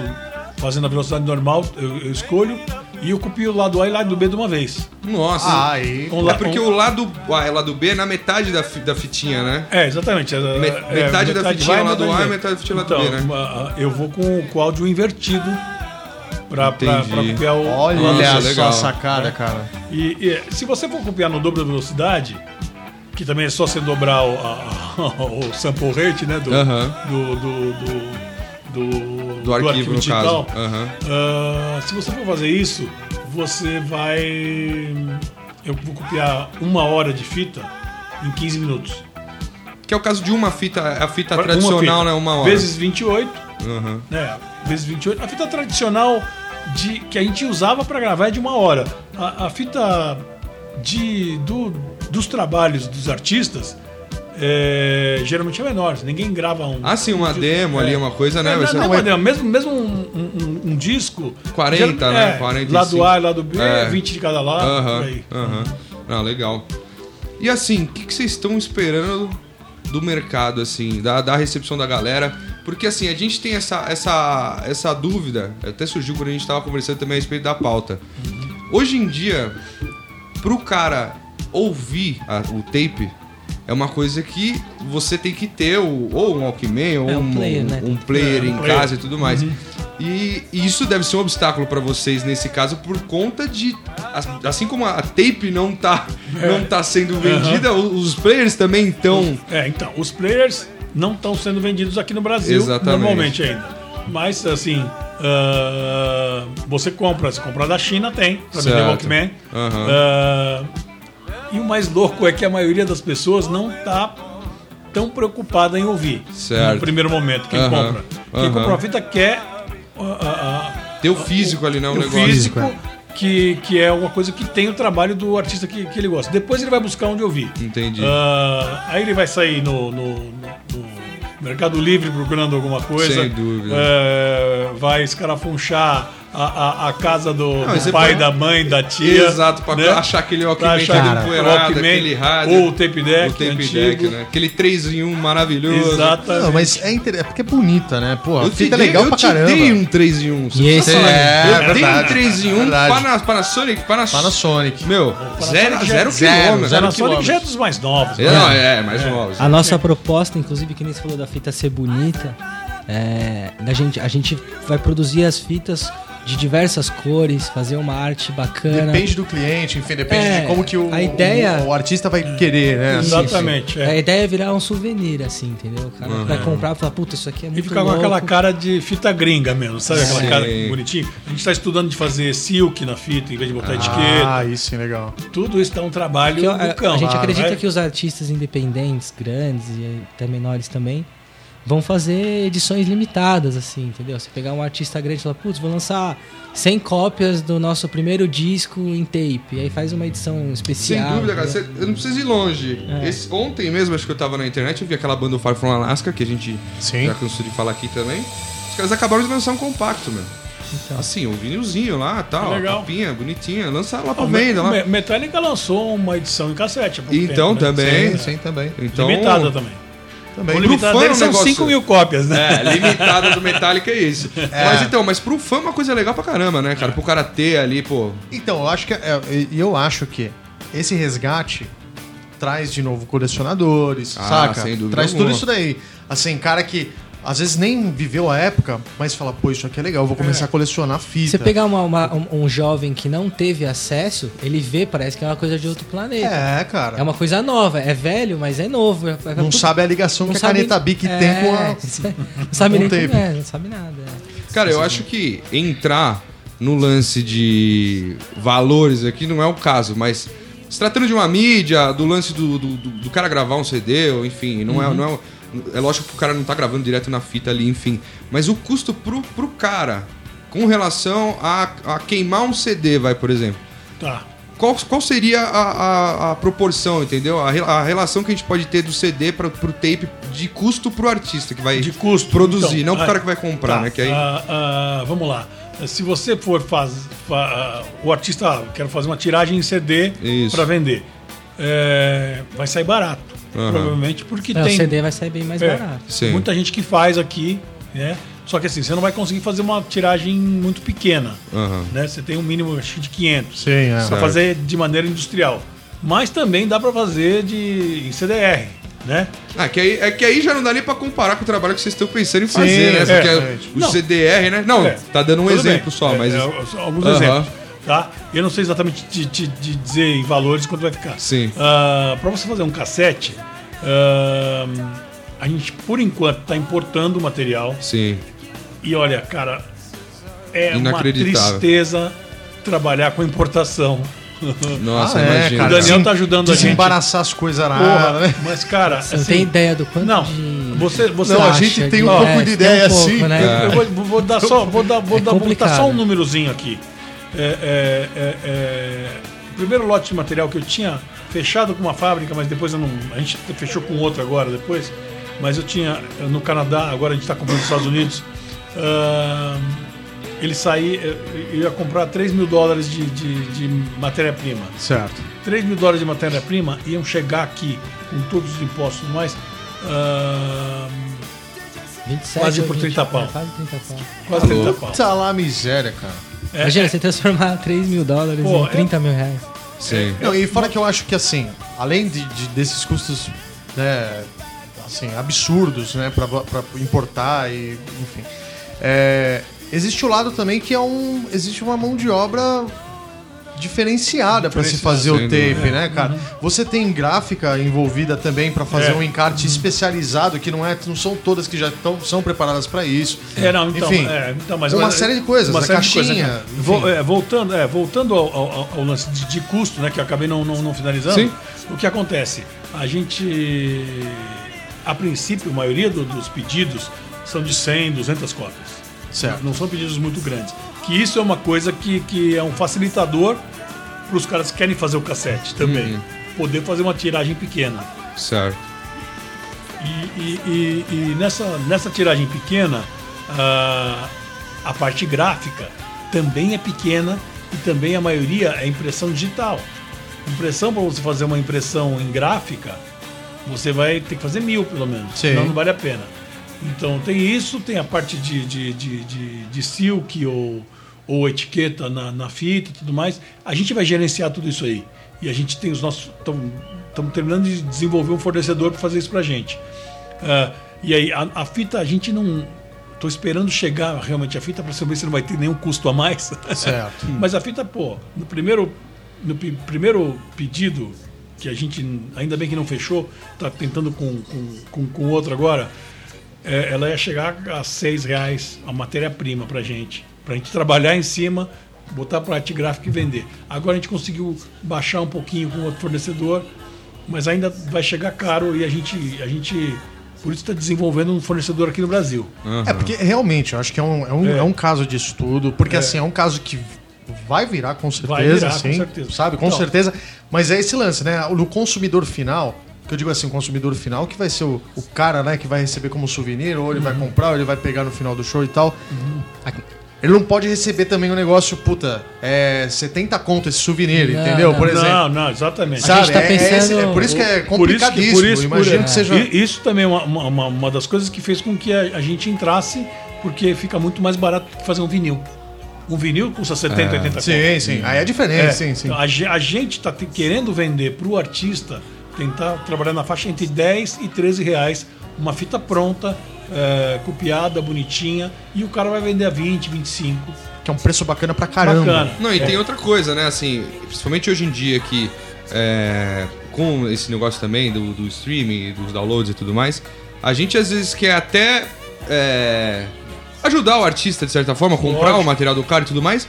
fazer na velocidade normal, eu, eu escolho. E eu copio o lado A e o lado B de uma vez. Nossa. Ah, aí. Um é porque um- o lado, ah, é lado B é na metade da, fi- da fitinha, né? É, exatamente. É, Me- é, metade da fitinha vai, lá do metade A e metade da fitinha lá do então, B, né? Eu vou com, com o áudio invertido pra, pra, pra copiar o. Olha Nossa, só legal. a sacada, cara. E, e se você for copiar no dobro da velocidade, que também é só você dobrar o, a- o sample rate, né? Do, Aham. do, do, do, do- Do arquivo, no caso. Aham. Ah, se você for fazer isso, você vai. Eu vou copiar uma hora de fita em 15 minutos. Que é o caso de uma fita, a fita Uma tradicional, fita. né? Uma hora. Vezes 28, Aham. né? Vezes 28. A fita tradicional de que a gente usava para gravar é de uma hora. A, a fita de, do- dos trabalhos dos artistas é, geralmente é menor. Ninguém grava um. Ah, sim, uma demo ali, uma coisa, né? É, não, não é uma demo, mesmo, mesmo um, um- um- um disco. 40, geral- né? é, 45. Lado A e lado B, É. 20 de cada lado. Aham, por aí. aham. Ah, legal. E assim, o que, que vocês estão esperando do mercado, assim, da, da recepção da galera? Porque assim, a gente tem essa, essa, essa dúvida, até surgiu quando a gente tava conversando também a respeito da pauta. Hoje em dia, pro cara ouvir a- o tape, é uma coisa que você tem que ter o, ou um Walkman ou É, um um, player, né? um player É, um em player. casa e tudo mais. E, e isso deve ser um obstáculo pra vocês nesse caso por conta de as- assim como a tape não tá não tá sendo vendida, o- os players também estão É, então, os players não estão sendo vendidos aqui no Brasil Exatamente. normalmente ainda. Mas, assim, ah, você compra, se comprar da China, tem, pra vender. Walkman. Aham. Ah, e o mais louco é que a maioria das pessoas não tá tão preocupada em ouvir Certo. no primeiro momento, quem compra. Quem compra uma fita quer ah, ah, ter o físico ali, né, o o negócio. físico, Físico, que, que é uma coisa que tem o trabalho do artista que, que ele gosta. Depois ele vai buscar onde ouvir. Entendi. Ah, aí ele vai sair no, no- no- no Mercado Livre procurando alguma coisa. Sem dúvida. Ah, vai escarafunchar a, a, a casa do, Não, do você pai, pode- da mãe, da tia. Exato, pra né? achar aquele Pra Walkman o empoeirado, aquele rádio. Ou o tape deck, o tape antigo. deck, né? Aquele 3 em 1 maravilhoso. Exatamente. Não, mas é, inter... é porque é bonita, né? Pô, a Eu fita te é legal dei, pra eu te caramba. dei um 3 em 1. E esse É, eu é dei um verdade, 3 em 1 verdade. Pana- Panasonic, Panasonic. Panasonic. Meu, zero, zero já- quilômetro. zero Panasonic já é dos mais novos. É, né? não, é, mais novos. A nossa proposta, inclusive, que nem você falou da fita ser bonita, é, da gente, a gente vai produzir as fitas de diversas cores, fazer uma arte bacana. Depende do cliente, enfim, depende É, de como que o, a ideia- o, o artista vai querer, né? Isso. Exatamente, é. A ideia é virar um souvenir, assim, entendeu? O cara vai comprar e falar, puta, isso aqui é E muito ficar com aquela cara de fita gringa mesmo, sabe? Aquela Sim. cara bonitinha. A gente está estudando de fazer silk na fita em vez de botar etiqueta. Ah, isso sim, legal. Tudo isso dá um trabalho Porque do a, cão. a gente Ah, acredita que os artistas independentes, grandes e até menores também, vão fazer edições limitadas, assim, entendeu? Você pegar um artista grande e falar, putz, vou lançar 100 cópias do nosso primeiro disco em tape. E aí faz uma edição Sem especial. dúvida, cara. Você- eu não preciso ir longe. É. Esse- ontem mesmo, acho que eu tava na internet, eu vi aquela banda Far From Alaska, que a gente Sim. já cansou de falar aqui também. Os caras acabaram de lançar um compacto, meu. Então. Assim, um vinilzinho lá, tal, Legal. capinha, bonitinha. Lançaram lá Ah, pra o venda lá. Me- Metallica lançou uma edição em cassete. há pouco Então, tempo, né? também. Sim, sim, também. Então, Limitada também. Também. O Pro limitado fã é um são negócio- 5 mil cópias, né? É, limitada do Metallica é isso. Mas então, mas pro fã é uma coisa legal pra caramba, né, cara? Pro cara ter ali, pô. Então, eu acho que é- e eu acho que esse resgate traz de novo colecionadores, Ah, saca? sem dúvida traz tudo alguma. isso daí. Assim, cara que às vezes nem viveu a época, mas fala, pô, isso aqui é legal, eu vou começar a colecionar fita. Você pegar uma- uma- um, um jovem que não teve acesso, ele vê, parece que é uma coisa de outro planeta. É, cara. É uma coisa nova, é velho, mas é novo. É- é- Não sabe a ligação não que a sabe- caneta Bic é, tem com a. Não sabe nem como é, não sabe nada. é. Cara, eu acho que entrar no lance de valores aqui não é o caso, mas se tratando de uma mídia, do lance do, do, do- do cara gravar um CD, ou enfim, não, é, não é. É lógico que o cara não tá gravando direto na fita ali, enfim. Mas o custo pro, pro cara, com relação a, a queimar um CD, vai, por exemplo. Tá. Qual, qual seria a, a, a proporção, entendeu? A, a relação que a gente pode ter do CD para pro tape de custo pro artista que vai De custo. produzir, Então, não pro ah, cara que vai comprar, tá, né? Que aí... ah, ah, vamos lá. Se você for fazer. o artista, ah, quero fazer uma tiragem em CD para vender. É, vai sair barato. Aham. Provavelmente, porque É, tem. O CD vai sair bem mais É, barato. Sim. Muita gente que faz aqui, né? Só que assim, você não vai conseguir fazer uma tiragem muito pequena. Aham. Né? Você tem um mínimo acho de 500 Sim, é. para fazer de maneira industrial. Mas também dá para fazer de em CDR, né? Ah, que aí, é que aí já não dá nem pra comparar com o trabalho que vocês estão pensando em fazer, né? é, Porque exatamente. o Não. CDR, né? Não, É, tá dando um tudo exemplo bem. só, É, mas. é, alguns exemplos. Tá? Eu não sei exatamente te, te- te dizer em valores quanto vai ficar. Sim. para você fazer um cassete, ah, a gente, por enquanto, está importando o material. Sim. E olha, cara, é uma tristeza trabalhar com importação Nossa, Ah, é, imagina. O Daniel tá ajudando a gente. Desembaraçar as coisas Porra, aradas, né? mas cara, Você assim, tem ideia do quanto não, de... você, você Não, a gente tem um Ó, pouco É, de ideia um pouco, assim. né? Eu vou, vou- dar só, vou dar, vou É dar, vou botar só um númerozinho aqui. É, é, é, é, o primeiro lote de material que eu tinha fechado com uma fábrica, mas depois eu não, a gente fechou com outra agora depois. Mas eu tinha no Canadá, agora a gente está comprando nos Estados Unidos. ah, ele saía, eu ia comprar 3 mil dólares de, de, de matéria-prima. Certo. 3 mil dólares de matéria-prima iam chegar aqui com todos os impostos e mais. ah, 27 quase por 20, 30 pau. é, Quase 30 pau. quase 30 pau. Tá lá a miséria, cara. É, Imagina, você transformar 3 mil dólares Pô, em 30 mil reais. Sim. Não, e fora que eu acho que assim, além de, de- desses custos, né, assim, absurdos, né, pra, pra importar e, enfim, é, existe o lado também que é um, existe uma mão de obra diferenciada pra se fazer o tape, dúvida. né, cara? Você tem gráfica envolvida também pra fazer É. um encarte especializado que não é, não são todas que já tão, são preparadas pra isso. É, não, então, Enfim, é, então, mas uma agora- série de coisas, uma série de caixinha, né? enfim. Vo- é, voltando, é, voltando ao, ao- ao lance de, de custo, né, que eu acabei não, não, não finalizando, Sim. o que acontece? A gente, a princípio, a maioria do- dos pedidos são de 100, 200 cópias. Certo. Não são pedidos muito grandes. Que isso é uma coisa que, que é um facilitador para os caras que querem fazer o cassete também. Uhum. Poder fazer uma tiragem pequena. Certo. E, e- e- e nessa, nessa tiragem pequena, a, a parte gráfica também é pequena e também a maioria é impressão digital. Impressão, para você fazer uma impressão em gráfica, você vai ter que fazer mil pelo menos, Sim. senão não vale a pena. Então tem isso, tem a parte de, de, de, de, de silk ou, ou etiqueta na, na fita e tudo mais. A gente vai gerenciar tudo isso aí. E a gente tem os nossos. Estamos terminando de desenvolver um fornecedor para fazer isso para a gente. Ah, e aí, a, a fita, a gente não. Estou esperando chegar realmente a fita para saber se não vai ter nenhum custo a mais. Certo. Mas a fita, pô, no primeiro, no primeiro pedido, que a gente ainda bem que não fechou, tá tentando com, com, com, com outro agora, é, ela ia chegar a seis reais a matéria-prima pra gente. Pra gente trabalhar em cima, botar pra arte gráfica e vender. Agora a gente conseguiu baixar um pouquinho com outro fornecedor, mas ainda vai chegar caro e a gente, a gente por isso está desenvolvendo um fornecedor aqui no Brasil. É, porque realmente, eu acho que é um, é um, É. é um caso de estudo, porque assim, é um caso que vai virar com certeza, virar, com sim, certeza. sabe? Com Então. certeza. Mas é esse lance, né? No consumidor final, que eu digo assim, o consumidor final, que vai ser o, o cara, né, que vai receber como souvenir, ou ele vai Uhum. comprar, ou ele vai pegar no final do show e tal. Ele não pode receber também um negócio, puta, é 70 conto esse souvenir, Não, entendeu? não. Por exemplo. Não, não, exatamente. Sabe? gente tá é- é esse- pensando- é por isso que é Por isso que, complicadíssimo. por isso, Imagino por- que seja. E- Isso também é uma, uma, uma das coisas que fez com que a, a gente entrasse, porque fica muito mais barato que fazer um vinil. Um vinil custa 70, 80 conto. Sim, sim. Aí é diferente, É, sim, sim. então, a, a gente está querendo vender para o artista, tentar trabalhar na faixa entre 10 e 13 reais, uma fita pronta, é, copiada, bonitinha, e o cara vai vender a 20, 25. Que é um preço bacana pra caramba. Bacana. Não, e É. tem outra coisa, né? Assim, principalmente hoje em dia que é, com esse negócio também do, do streaming, dos downloads e tudo mais, a gente às vezes quer até é, ajudar o artista de certa forma, comprar Lógico. o material do cara e tudo mais.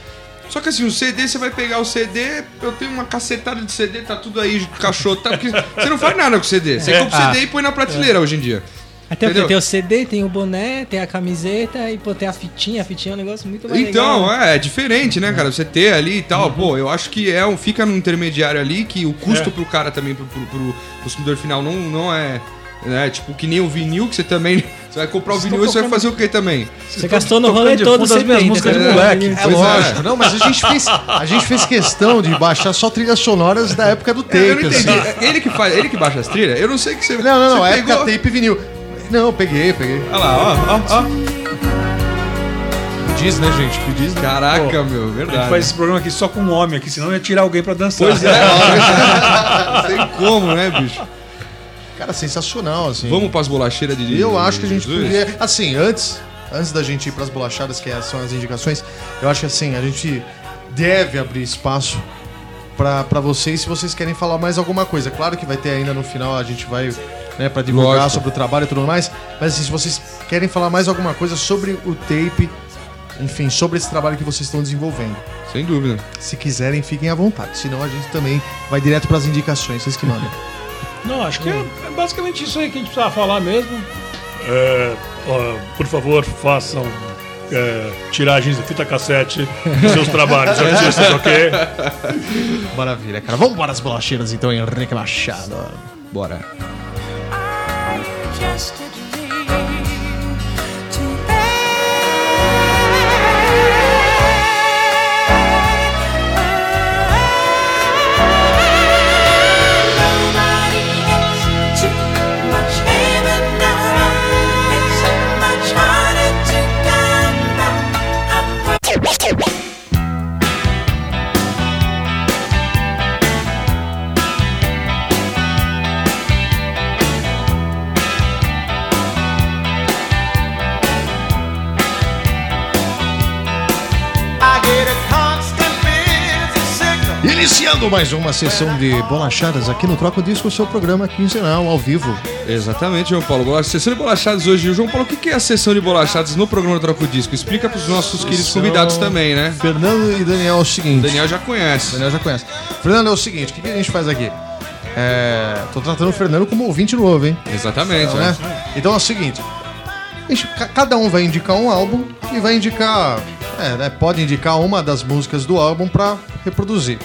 Só que assim, o CD, você vai pegar o CD, eu tenho uma cacetada de CD, tá tudo aí caixotado, porque você não faz nada com o CD. Você É. compra o CD e põe na prateleira hoje em dia. Quê? Entendeu? tem o CD, tem o boné, tem a camiseta e pô, tem a fitinha. A fitinha é um negócio muito mais Então, legal. é, é diferente, né, cara? Você ter ali e tal, pô, eu acho que é um, fica num intermediário ali que o custo É. pro cara também, pro, pro, pro consumidor final, não, não é, né, tipo, que nem o vinil, que você também. Você vai comprar o vinil e tão você vai tocando- fazer o quê também? Você gastou no tocando rolê todo as minhas 70, músicas de moleque. É É lógico. é. Não, mas a gente, fez, a gente fez questão de baixar só trilhas sonoras da época do tape. eu não entendi. assim. É Ele que faz, ele que baixa as trilhas? Eu não sei que você. Não, não, não. você A pegou... época tape vinil. Não, peguei, peguei. Olha lá, ó, ó, ó. Diz, né, gente? Que diz, né? Caraca, Pô, meu, A gente verdade. faz esse programa aqui só com um homem aqui, senão ia tirar alguém para dançar. Pois é, não tem como, né, bicho? Cara, sensacional, assim. Vamos pras bolacheiras de. Eu acho que a gente Jesus? poderia. Assim, antes, antes da gente ir pras bolachadas, que é- são as indicações, eu acho que assim, a gente deve abrir espaço pra vocês se vocês querem falar mais alguma coisa. Claro que vai ter ainda no final, a gente vai. Né, pra divulgar Lógico. sobre o trabalho e tudo mais. Mas assim, se vocês querem falar mais alguma coisa sobre o tape, enfim, sobre esse trabalho que vocês estão desenvolvendo. Sem dúvida. Se quiserem, fiquem à vontade. Senão a gente também vai direto para as indicações, vocês que mandam. Não, acho que é, é basicamente isso aí que a gente precisava falar mesmo. É, ó, por favor, façam é, tiragens de fita cassete dos seus trabalhos artistas, ok? Maravilha, cara. Vamos para as bolacheiras então, Henrique Machado. Bora. Just Iniciando mais uma sessão de bolachadas aqui no Troca Disco, o seu programa quinzenal, ao vivo. Exatamente, João Paulo. Sessão de bolachadas hoje. João Paulo, o que é a sessão de bolachadas no programa Troco Disco? Explica pros nossos queridos Sessão- convidados também, né? Fernando e Daniel é o seguinte. O Daniel já conhece. Daniel já conhece. Fernando, é o seguinte, o que, que a gente faz aqui? É, tô tratando o Fernando como ouvinte novo, hein? Exatamente, né? né? Então é o seguinte: gente- cada um vai indicar um álbum e vai indicar. É, né, pode indicar uma das músicas do álbum pra reproduzir.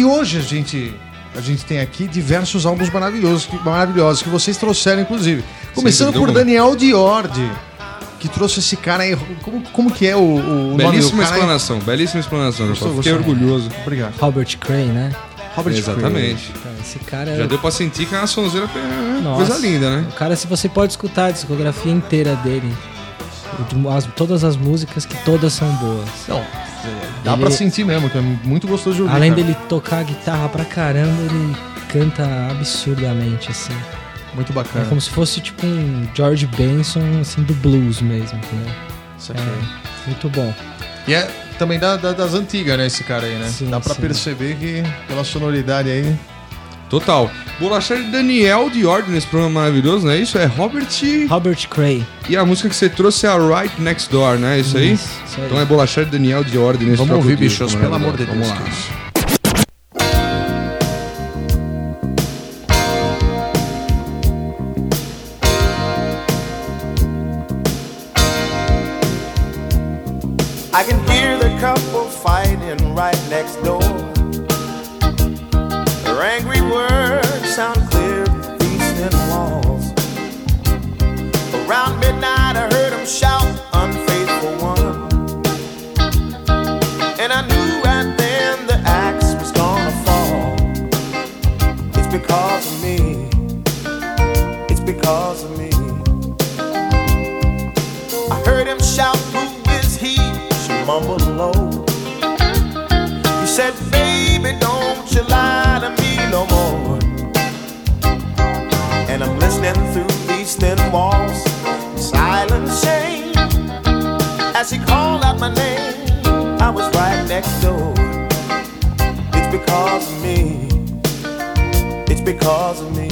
E hoje a gente, a gente tem aqui diversos álbuns maravilhosos que, maravilhosos que vocês trouxeram, inclusive. Começando por. Daniel Diordi, que trouxe esse cara aí. Como, como que é o, o nome do Belíssima cara? explanação, belíssima explanação. Gostou, Fiquei gostou? orgulhoso. Obrigado. Robert Cray, né? Robert Exatamente. Então, esse cara Já deu pra sentir que é uma sonzeira Nossa. coisa linda, né? O cara, se você pode escutar a discografia inteira dele, de- as- todas as músicas que todas são boas. Não, dá Ele- pra sentir mesmo, que é muito gostoso de ouvir. Além cara. dele tocar guitarra pra caramba, ele canta absurdamente, assim. Muito É bacana. como se fosse tipo um George Benson, assim, do blues mesmo, entendeu? Isso aqui. É, muito bom. E é também da- da- das antigas, né, esse cara aí, né? Sim, Dá pra sim. perceber que pela sonoridade aí. Total. Bolachar de Daniel de Ordem nesse programa maravilhoso, não é isso? É Robert. Robert Cray. E a música que você trouxe é a Right Next Door, né? Isso aí? Isso, isso aí. Então é Bolachar de Daniel de Ordem nesse Vamos ouvir, bichos, pelo amor de Deus. Vamos lá. I can hear the couple fighting right next door. As he called out my name, I was right next door. It's because of me. It's because of me.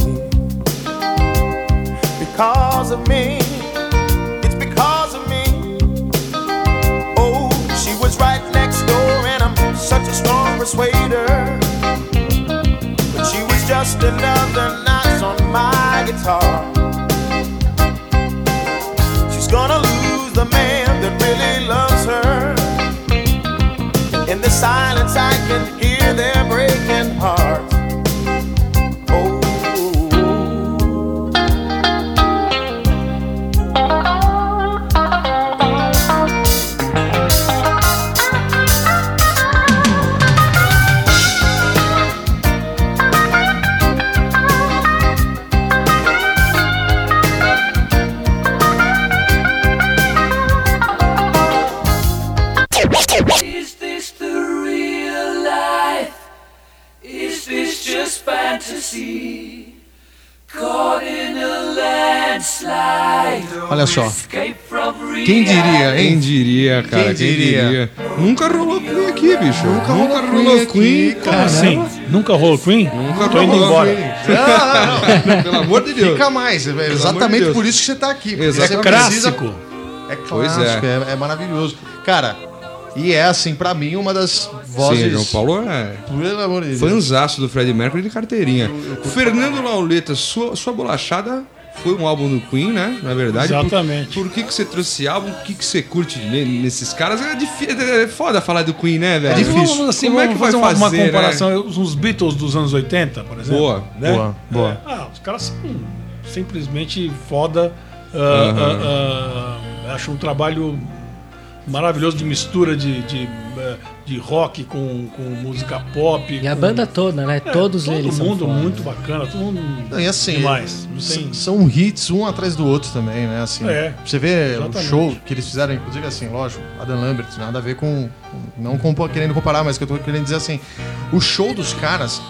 Because of me. It's because of me. Oh, she was right next door, and I'm such a strong persuader. But she was just another notch on my guitar. She's gonna I can Olha só. Quem diria, Quem hein? diria, cara? Quem Quem diria? Nunca rolou Queen aqui, bicho. Nunca, rolou Queen cara. assim? Nunca rolou Queen? Nunca Tô indo rolou embora. Não, não, não. Pelo amor de Deus. Fica mais. É exatamente Deus. por isso que você tá aqui. porque Exatamente. Você É precisa, clássico. É Pois clássico, é. é maravilhoso. Cara, e é assim, pra mim, uma das vozes. Sim, João Paulo é Pelo amor de Deus. fanzaço do Freddie Mercury de carteirinha. Fernando Lauleta, sua, sua bolachada foi um álbum do Queen, né? Na verdade. Por- Exatamente. Por, que, que você trouxe esse álbum? O que, que você curte ne- nesses caras? É, difí- é foda falar do Queen, né, velho? Mas Vamos, assim, Como é que vai fazer uma, uma fazer, comparação? né? Os Beatles dos anos 80, por exemplo. Boa, né? boa, boa. É, ah, os caras são simplesmente foda. ah, Aham. ah, ah, acho um trabalho maravilhoso de mistura de, de, de rock com, com música pop. E a com- banda toda, né? é, Todos todo eles são mundo muito bacana, todo mundo Não, e assim, demais. Tem- são hits um atrás do outro também, né? Assim, É, você vê o show que eles fizeram, inclusive assim, lógico, Adam Lambert, nada a ver com. não com, querendo comparar, mas que eu tô querendo dizer assim: o show dos caras.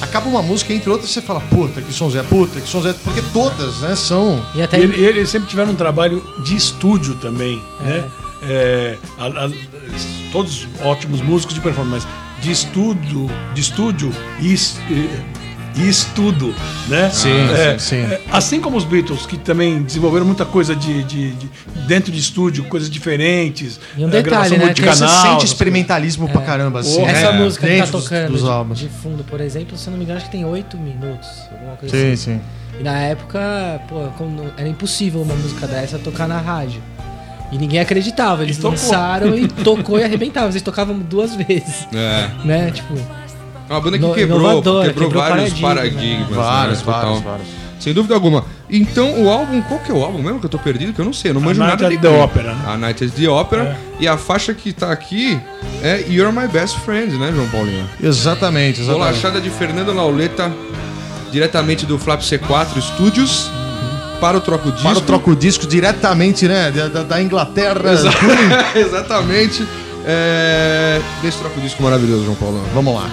Acaba uma música, entre outras, você fala, puta, que sonzé, puta, que sonzé, porque todas, né, são. E até ele- eles sempre tiveram um trabalho de estúdio também, né? É, a- a- todos ótimos músicos de performance, de estúdio, de estúdio e, e- e estudo, né? Sim, É, sim, sim. é, assim como os Beatles, que também desenvolveram muita coisa de, de- de- dentro de estúdio, coisas diferentes. E um é, detalhe, né, de que Você canal, sente experimentalismo pra caramba, assim. Porra, essa né? música que tá Dentro dos- tocando dos de- álbuns. de fundo, por exemplo, se eu não me engano, acho que tem 8 minutos. Alguma coisa Sim, assim. sim. E na época, pô, era impossível uma música dessa tocar na rádio. E ninguém acreditava. Eles E lançaram e tocou e arrebentava. Eles tocavam duas vezes. É. Né? Tipo, É uma banda que No- quebrou, inovadora, quebrou, quebrou vários paradigma, paradigmas. Vários, né, vários, total. vários. Sem dúvida alguma. Então, o álbum, qual que é o álbum mesmo que eu tô perdido? Que eu não sei, eu não manjo Night nada at de the Queen. Opera, né? A Night at the Opera. E a faixa que tá aqui é You're My Best Friend, né, João Paulinho? Exatamente, exatamente. Bolachada de Fernando Lauleta, diretamente do Flap C4 Studios, para o Troco Disco. Para o troco disco diretamente, né, da, da- Inglaterra. Exatamente. É... Desse Troco Disco maravilhoso, João Paulo. Vamos lá.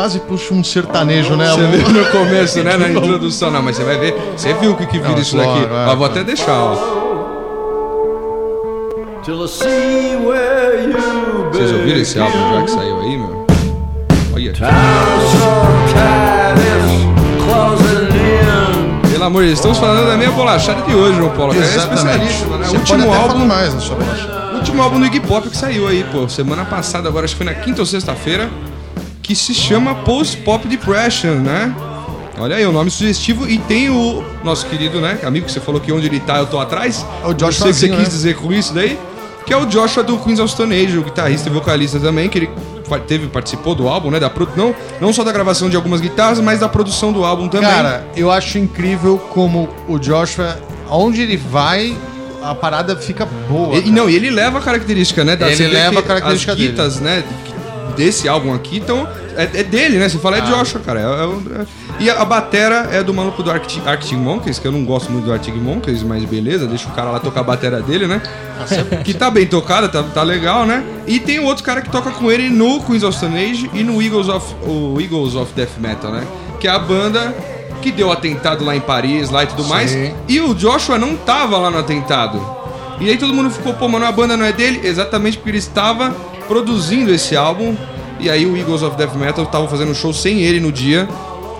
Quase puxa um sertanejo, né? Você viu no começo, né? Na introdução. Não, mas você vai ver. Você viu o que, que vira Não, isso claro, daqui. é, Ó, vou até deixar, ó. Vocês ouviram esse álbum já que saiu aí, meu? Olha. Pelo amor de Deus, estamos falando da minha bolachada de hoje, João Paulo. É especialíssima, né? Você O pode último álbum. mais na sua bolacha. O último álbum do Iggy Pop que saiu aí, pô, semana passada, agora acho que foi na quinta ou sexta-feira, que se chama Post Pop Depression, né? Olha aí, o nome sugestivo e tem o nosso querido, né, amigo que você falou que onde ele tá eu tô atrás. É o Joshua Não sei o que você quis né? dizer com isso daí, que é o Joshua do Queens of Stone Age, o guitarrista e vocalista também, que ele teve participou do álbum, né, da produ- não, não só da gravação de algumas guitarras, mas da produção do álbum também. Cara, eu acho incrível como o Joshua, onde ele vai, a parada fica boa. E, não, e ele leva a característica, né? da- Ele leva a característica as dele. guitas, né? Desse álbum aqui, então é, é dele, né? Você fala é Joshua, cara. É- é é- E a, a batera é do maluco do Arctic, Arctic Monkeys, que eu não gosto muito do Arctic Monkeys, mas beleza, deixa o cara lá tocar a batera dele, né? que tá bem tocada, tá, tá legal, né? E tem outro cara que toca com ele no Queens of Stone Age e no Eagles of, o Eagles of Death Metal, né? Que é a banda que deu atentado lá em Paris, lá e tudo mais. E o Joshua não tava lá no atentado. E aí todo mundo ficou, pô, mano, a banda não é dele? Exatamente porque ele estava produzindo esse álbum. E aí o Eagles of Death Metal tava fazendo um show sem ele no dia.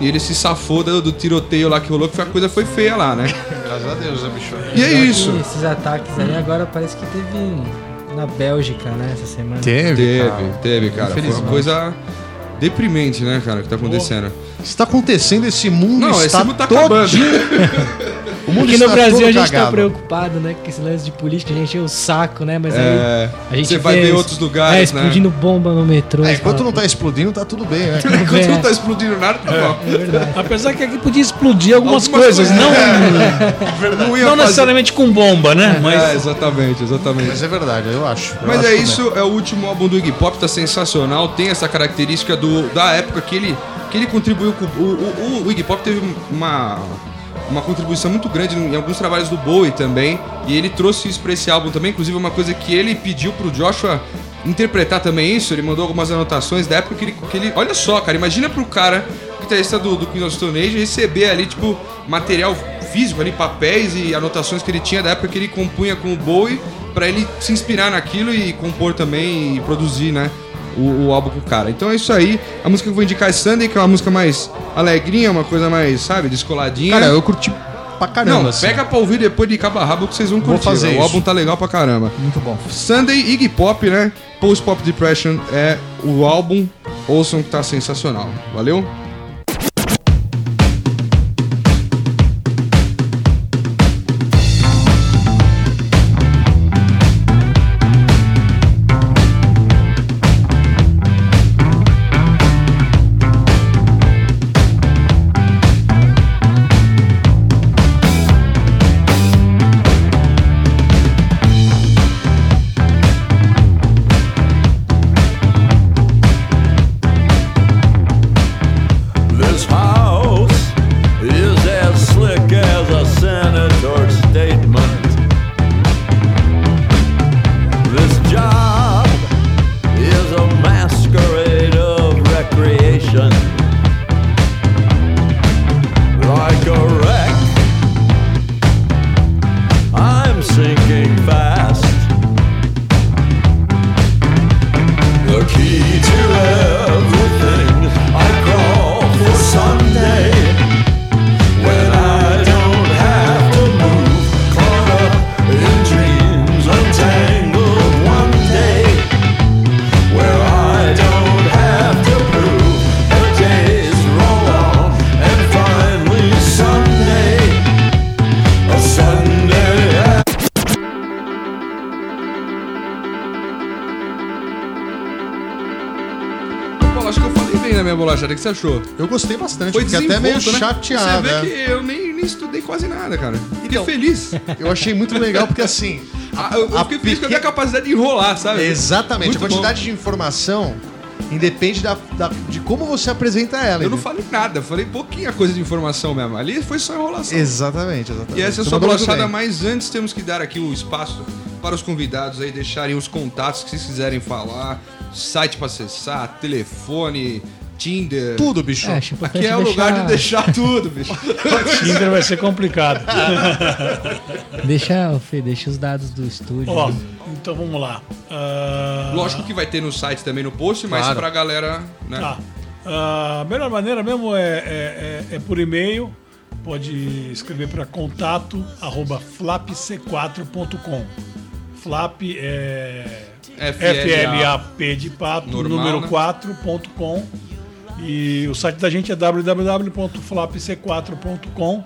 E ele se safou do, do tiroteio lá que rolou, que foi a coisa foi feia lá, né? Graças a Deus, né, bicho? E é isso. Esses ataques aí agora parece que teve na Bélgica, né, essa semana. Teve, Teve, cara. teve, cara. Foi uma Infelizmente. coisa deprimente, né, cara, que tá acontecendo. Está acontecendo esse mundo Não, esse está mundo tá todinho- O mundo Aqui no Brasil todo a gente tá preocupado, né, com esse lance de política, a gente enche o saco, né, mas É, aí a gente você vai ver outros lugares, é, né? explodindo bomba no metrô. É, enquanto não tá explodindo, tá tudo bem, né? Enquanto É. não tá explodindo nada, tá bom. É verdade. Apesar que aqui podia explodir algumas, Algumas coisas, coisas. não, Não ia não fazer- necessariamente com bomba, né? Mas É, exatamente, exatamente. Mas é verdade, eu acho. Eu Mas acho é também. isso, é o último álbum do Iggy Pop, tá sensacional, tem essa característica do, da época que ele, que ele contribuiu com. O, o, o Iggy Pop teve uma, uma contribuição muito grande em alguns trabalhos do Bowie também, e ele trouxe isso pra esse álbum também, inclusive uma coisa que ele pediu pro Joshua interpretar também isso, ele mandou algumas anotações da época que ele. Que ele olha só, cara, imagina pro cara, guitarrista do, do Queen of Stone Age, receber ali, tipo, material físico ali, papéis e anotações que ele tinha da época que ele compunha com o Bowie, pra ele se inspirar naquilo e compor também e produzir, né? O, o álbum com o cara. Então é isso aí. A música que eu vou indicar é Sunday, que é uma música mais alegrinha, uma coisa mais, sabe, descoladinha. Cara, eu curti pra caramba. Não, assim. pega pra ouvir depois de cabo a rabo que vocês vão Vou curtir. fazer o álbum tá legal pra caramba. Muito bom. Sunday Iggy Pop, né? Post Pop Depression é o álbum. Ouçam que tá sensacional. Valeu? Que você achou? Eu gostei bastante, Foi fiquei até meio né? chateado. Você vê né? que eu nem, nem estudei quase nada, cara. Fiquei Então, feliz. Eu achei muito legal, porque assim. Ah, eu, eu a fiquei feliz com a capacidade de enrolar, sabe? Exatamente, Muito a quantidade de informação independe da, da- de como você apresenta ela. Eu não entendeu? falei nada, falei pouquinha coisa de informação mesmo. Ali foi só enrolação. Exatamente, exatamente. E essa é a muito bolachada, bem. mas antes temos que dar aqui o espaço para os convidados aí deixarem os contatos que vocês quiserem falar, site para acessar, telefone, Tinder. Tudo, bicho. É, acho importante Aqui é o lugar de deixar- deixar tudo, bicho. Tinder vai ser complicado. Deixa, Fê, deixa os dados do estúdio. Ó, então vamos lá. Ah, Lógico que vai ter no site também no post, mas Claro. pra galera, né? Tá. A melhor maneira mesmo é, é- é- é por e-mail. Pode escrever para contato arroba flapc4.com. Flap é FLAP de pato, Normal, número né? 4.com. E o site da gente é www.flapc4.com.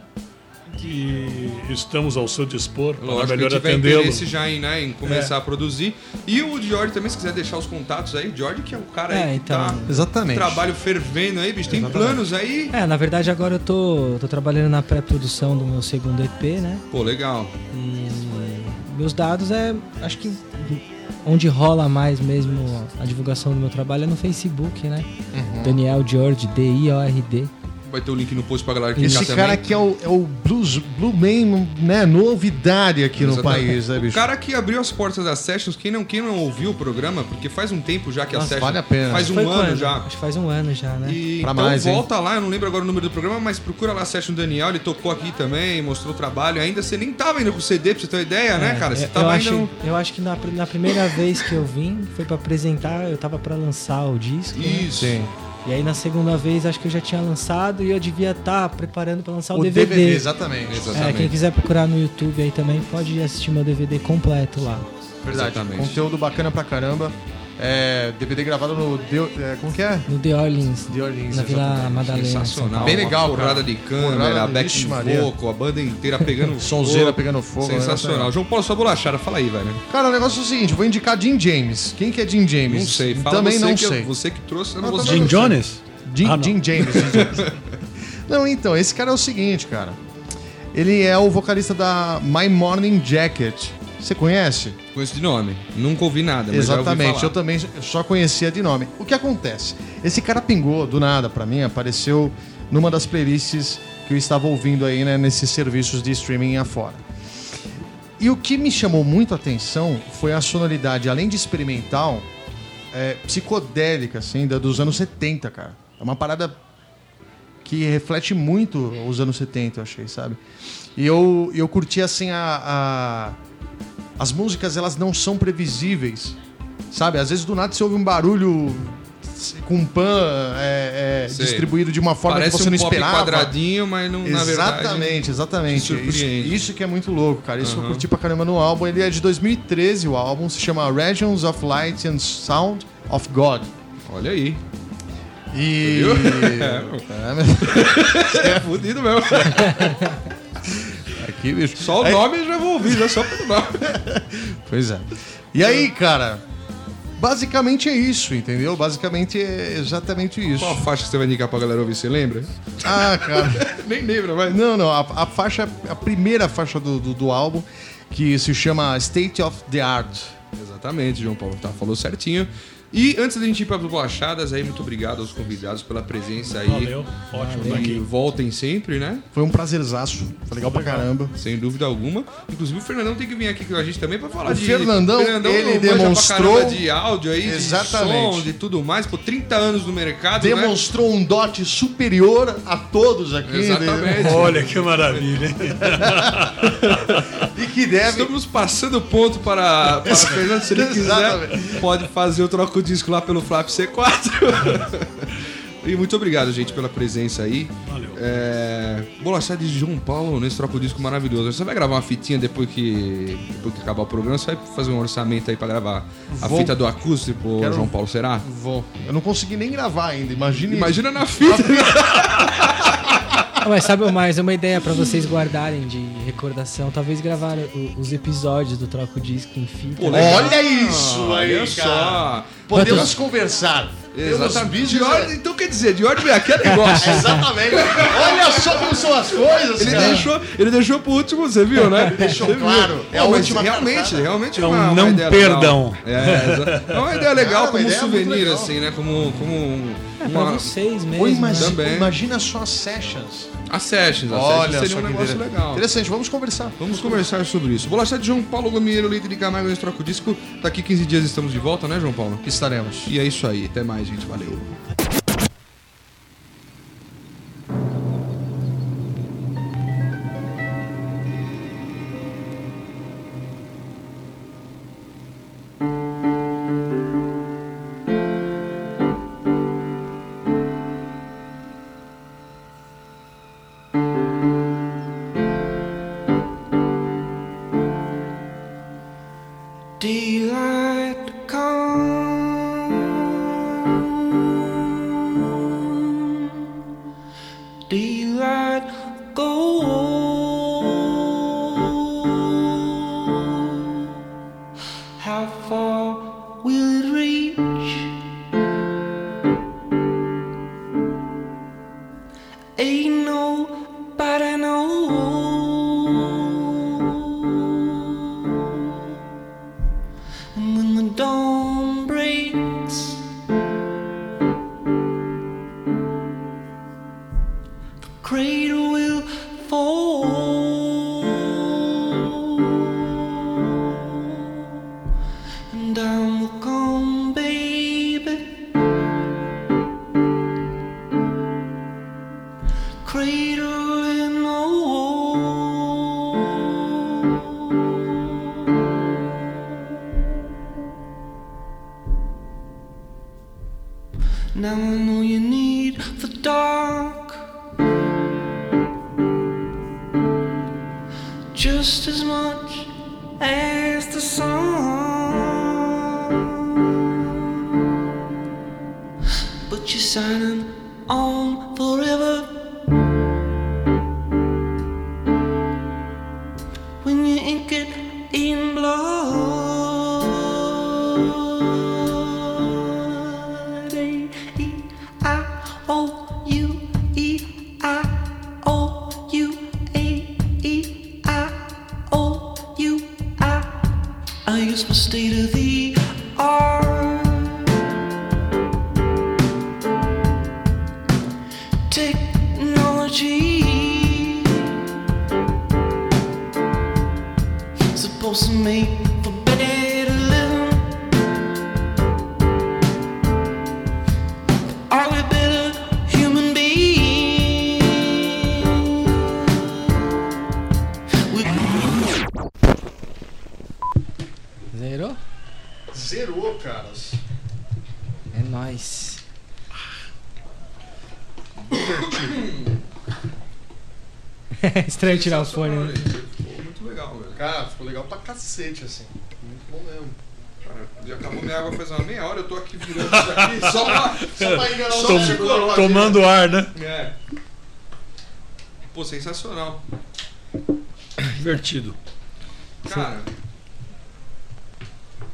E estamos ao seu dispor para Lógico, melhor quem tiver atendê-lo. interesse já em, né, em começar É. a produzir. E o George também, se quiser deixar os contatos aí, George que é o cara É, aí que então. tá Exatamente. trabalho fervendo aí, bicho. Tem planos aí? É, na verdade agora eu tô, tô trabalhando na pré-produção do meu segundo EP, né? Pô, legal. E meus dados é. Acho que onde rola mais mesmo a divulgação do meu trabalho é no Facebook, né? Uhum. Daniel George, D-I-O-R-D. Vai ter o link no post pra galera que Esse cara aqui é o, é o blues, Blue Man, né? Novidade aqui no Exatamente. país, né, O bicho? cara que abriu as portas das sessions, quem não, quem não ouviu o programa, porque faz um tempo já que a Nossa, session vale a pena. faz um Foi ano quando? já. Acho que faz um ano já, né? E, Pra então mais, hein? volta lá, eu não lembro agora o número do programa, mas procura lá a Session Daniel, ele tocou aqui também, mostrou o trabalho. Ainda você nem tava indo com CD, pra você ter uma ideia, né, É, cara? Você eu, tava eu acho, no- eu acho que na, na primeira vez que eu vim, foi pra apresentar, eu tava pra lançar o disco. né? Isso. Sim. E aí na segunda vez acho que eu já tinha lançado e eu devia estar preparando pra lançar o, O DVD. DVD, exatamente. É, Exatamente. quem quiser procurar no YouTube aí também pode assistir meu DVD completo lá. Verdade. Exatamente. Conteúdo bacana pra caramba. É, DVD gravado no. Deu- é, como que é? No The Orleans, The Orleans, na Vila. Madalena. Sensacional. Bem legal, porrada de câmera, de- back vocal, a banda inteira pegando Sonzeira fogo. pegando fogo. Sensacional. negócio João Paulo, sua bolachada, fala aí, velho. Cara, o negócio é o seguinte: eu vou indicar Jim James. Quem que é Jim James? Não sei, fala Também você não que, sei. Você que trouxe, eu não vou. Jim Jones? Jim, Ah. Jim James. Jim James. não, então, esse cara é o seguinte, cara. Ele é o vocalista da My Morning Jacket. Você conhece? Conheço de nome. Nunca ouvi nada, ouvi Exatamente, falar. eu também só conhecia de nome. O que acontece? Esse cara pingou do nada pra mim, apareceu numa das playlists que eu estava ouvindo aí, né, nesses serviços de streaming afora. E o que me chamou muito a atenção foi a sonoridade, além de experimental, é, psicodélica, assim, da- dos anos 70, cara. É uma parada que reflete muito os anos 70, eu achei, sabe? E eu, eu curti, assim, a, a- As músicas, elas não são previsíveis, sabe? Às vezes, do nada, você ouve um barulho com um pan é, é, distribuído de uma forma Parece que você não um esperava. quadradinho, mas não, na verdade... Exatamente, exatamente. Isso, isso que é muito louco, cara. Isso eu Aham. curti pra caramba no álbum. Ele é de 2013, o álbum se chama Regions of Light and Sound of God. Olha aí. E. É, mas- É fudido mesmo. Aqui, bicho. Só o Aí- nome eu já vou ouvir, já só pelo nome. Pois é. E aí, cara, basicamente é isso, entendeu? Basicamente é exatamente isso. Qual a faixa que você vai indicar pra galera ouvir, você lembra? Ah, cara. Nem lembra, mas... Não, não. A, a faixa, a primeira faixa do, do, do álbum, que se chama State of the Art. Exatamente, João Paulo, tá, falou certinho. E antes da gente ir para as bolachadas, aí, muito obrigado aos convidados pela presença aí. Valeu. Ótimo E aqui. voltem sempre, né? Foi um prazerzaço. Foi legal pra caramba. Sem dúvida alguma. Inclusive o Fernandão tem que vir aqui com a gente também pra falar O de. Fernandão, ele manja pra demonstrou- caramba de áudio aí, Exatamente. de som, de tudo mais. Por 30 anos no mercado, né? Demonstrou um dote superior a todos aqui. Exatamente. entendeu? Olha que maravilha, hein? E que deve. Estamos passando ponto para, para Fernando. Se ele quiser, Exatamente. pode fazer o troco disco lá pelo Flap C4. e muito obrigado, gente, pela presença aí. Valeu. É, Bolachada de João Paulo nesse troco disco maravilhoso. Você vai gravar uma fitinha depois que, depois que acabar o programa? Você vai fazer um orçamento aí pra gravar a Vou. fita do acústico, Quero- João Paulo, será? Vou. Eu não consegui nem gravar ainda. Imagine. Imagina na fita. Ah, mas sabe, mais uma ideia pra vocês guardarem de recordação, talvez gravar o- os episódios do Troco Disco em fita. Pô, legal. Olha isso aí, Olha cara. só. Podemos conversar. Temos Exatamente. De ordem, então quer dizer, de ordem vem aqui é negócio. Exatamente. Olha só como são as coisas, Ele cara. deixou, ele deixou pro último, você viu, né? Deixou Você viu? claro. É Pô, a última realmente, cartada. realmente É um uma não ideia perdão. legal. É, é uma ideia legal Cara, uma como ideia muito souvenir, assim, né? Como, como um- É pra uma, vocês mesmo. Oi, né? mas Também. imagina só as sessions. a sessions. A Olha sessions seria um negócio legal. Interessante, vamos conversar. Vamos conversar sobre isso. Bolacha de João Paulo Gomieiro, líder de Camargo, nesse troco disco. Daqui 15 dias estamos de volta, né, João Paulo? Estaremos. E é isso aí. Até mais, gente. Valeu. Supposed to make for better living. Are we better human beings? We Zerou? Zerou, caras. É nóis. É estranho tirar o fone, né? Ficou muito legal, velho. Cara, ficou legal pra cacete, assim. Muito bom mesmo. Cara, já acabou minha água faz uma meia hora, eu tô aqui virando isso aqui só pra. Só pra enganar Só o Chico. Tomando ar, né? É. Pô, sensacional. Divertido. Cara.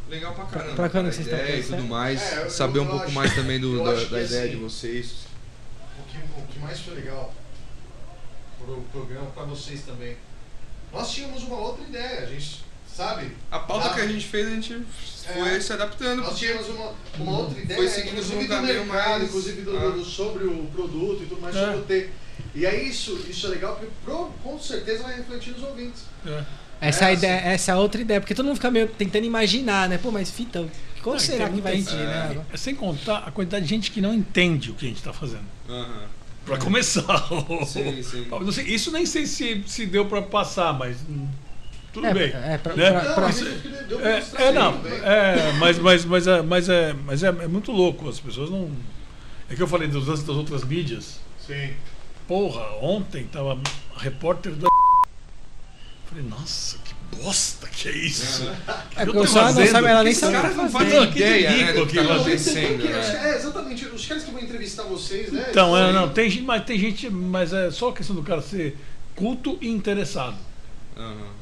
Legal pra caramba. Pra quando cara, vocês ideia estão e tudo mais. É, eu- Saber eu um pouco acho- mais também do, da, da ideia assim- de vocês. O que, o que mais foi legal pro programa, pra vocês também. Nós tínhamos uma outra ideia, a gente sabe? A pauta Tá. que a gente fez, a gente foi É. se adaptando. Nós tínhamos uma, uma outra ideia, Foi seguindo inclusive do mercado, mais- inclusive do, Ah. do- sobre o produto e tudo mais, É. sobre o T. E aí isso, isso é legal porque pro- com certeza vai refletir nos ouvintes. É. Essa, É, ideia, essa é outra ideia, porque todo mundo fica meio tentando imaginar, né? Pô, mas fita, qual Não, será tem que vai gente- né? É, Sem contar a quantidade de gente que não entende o que a gente está fazendo. Aham. Pra começar. Sim, sim. Sei, Isso nem sei se, se deu pra passar, mas hum, tudo É, bem. é, pra- né? pra- Não, pra- mas É, é, não, é, mas, mas, mas, é, mas, é, mas é, é muito louco, as pessoas não. É que eu falei dos lances das outras mídias. Sim. Porra, ontem tava a repórter da. Falei, nossa, que bosta que é isso? É, Eu porque tô o pessoal não sabe, ela nem sabe o caras que não fazer. fazem ideia, né, ridículo do que tá acontecendo. né? É, exatamente. Os caras que vão entrevistar vocês, né? Então, é, não, tem gente, mas tem gente, mas é só a questão do cara ser culto e interessado. Aham.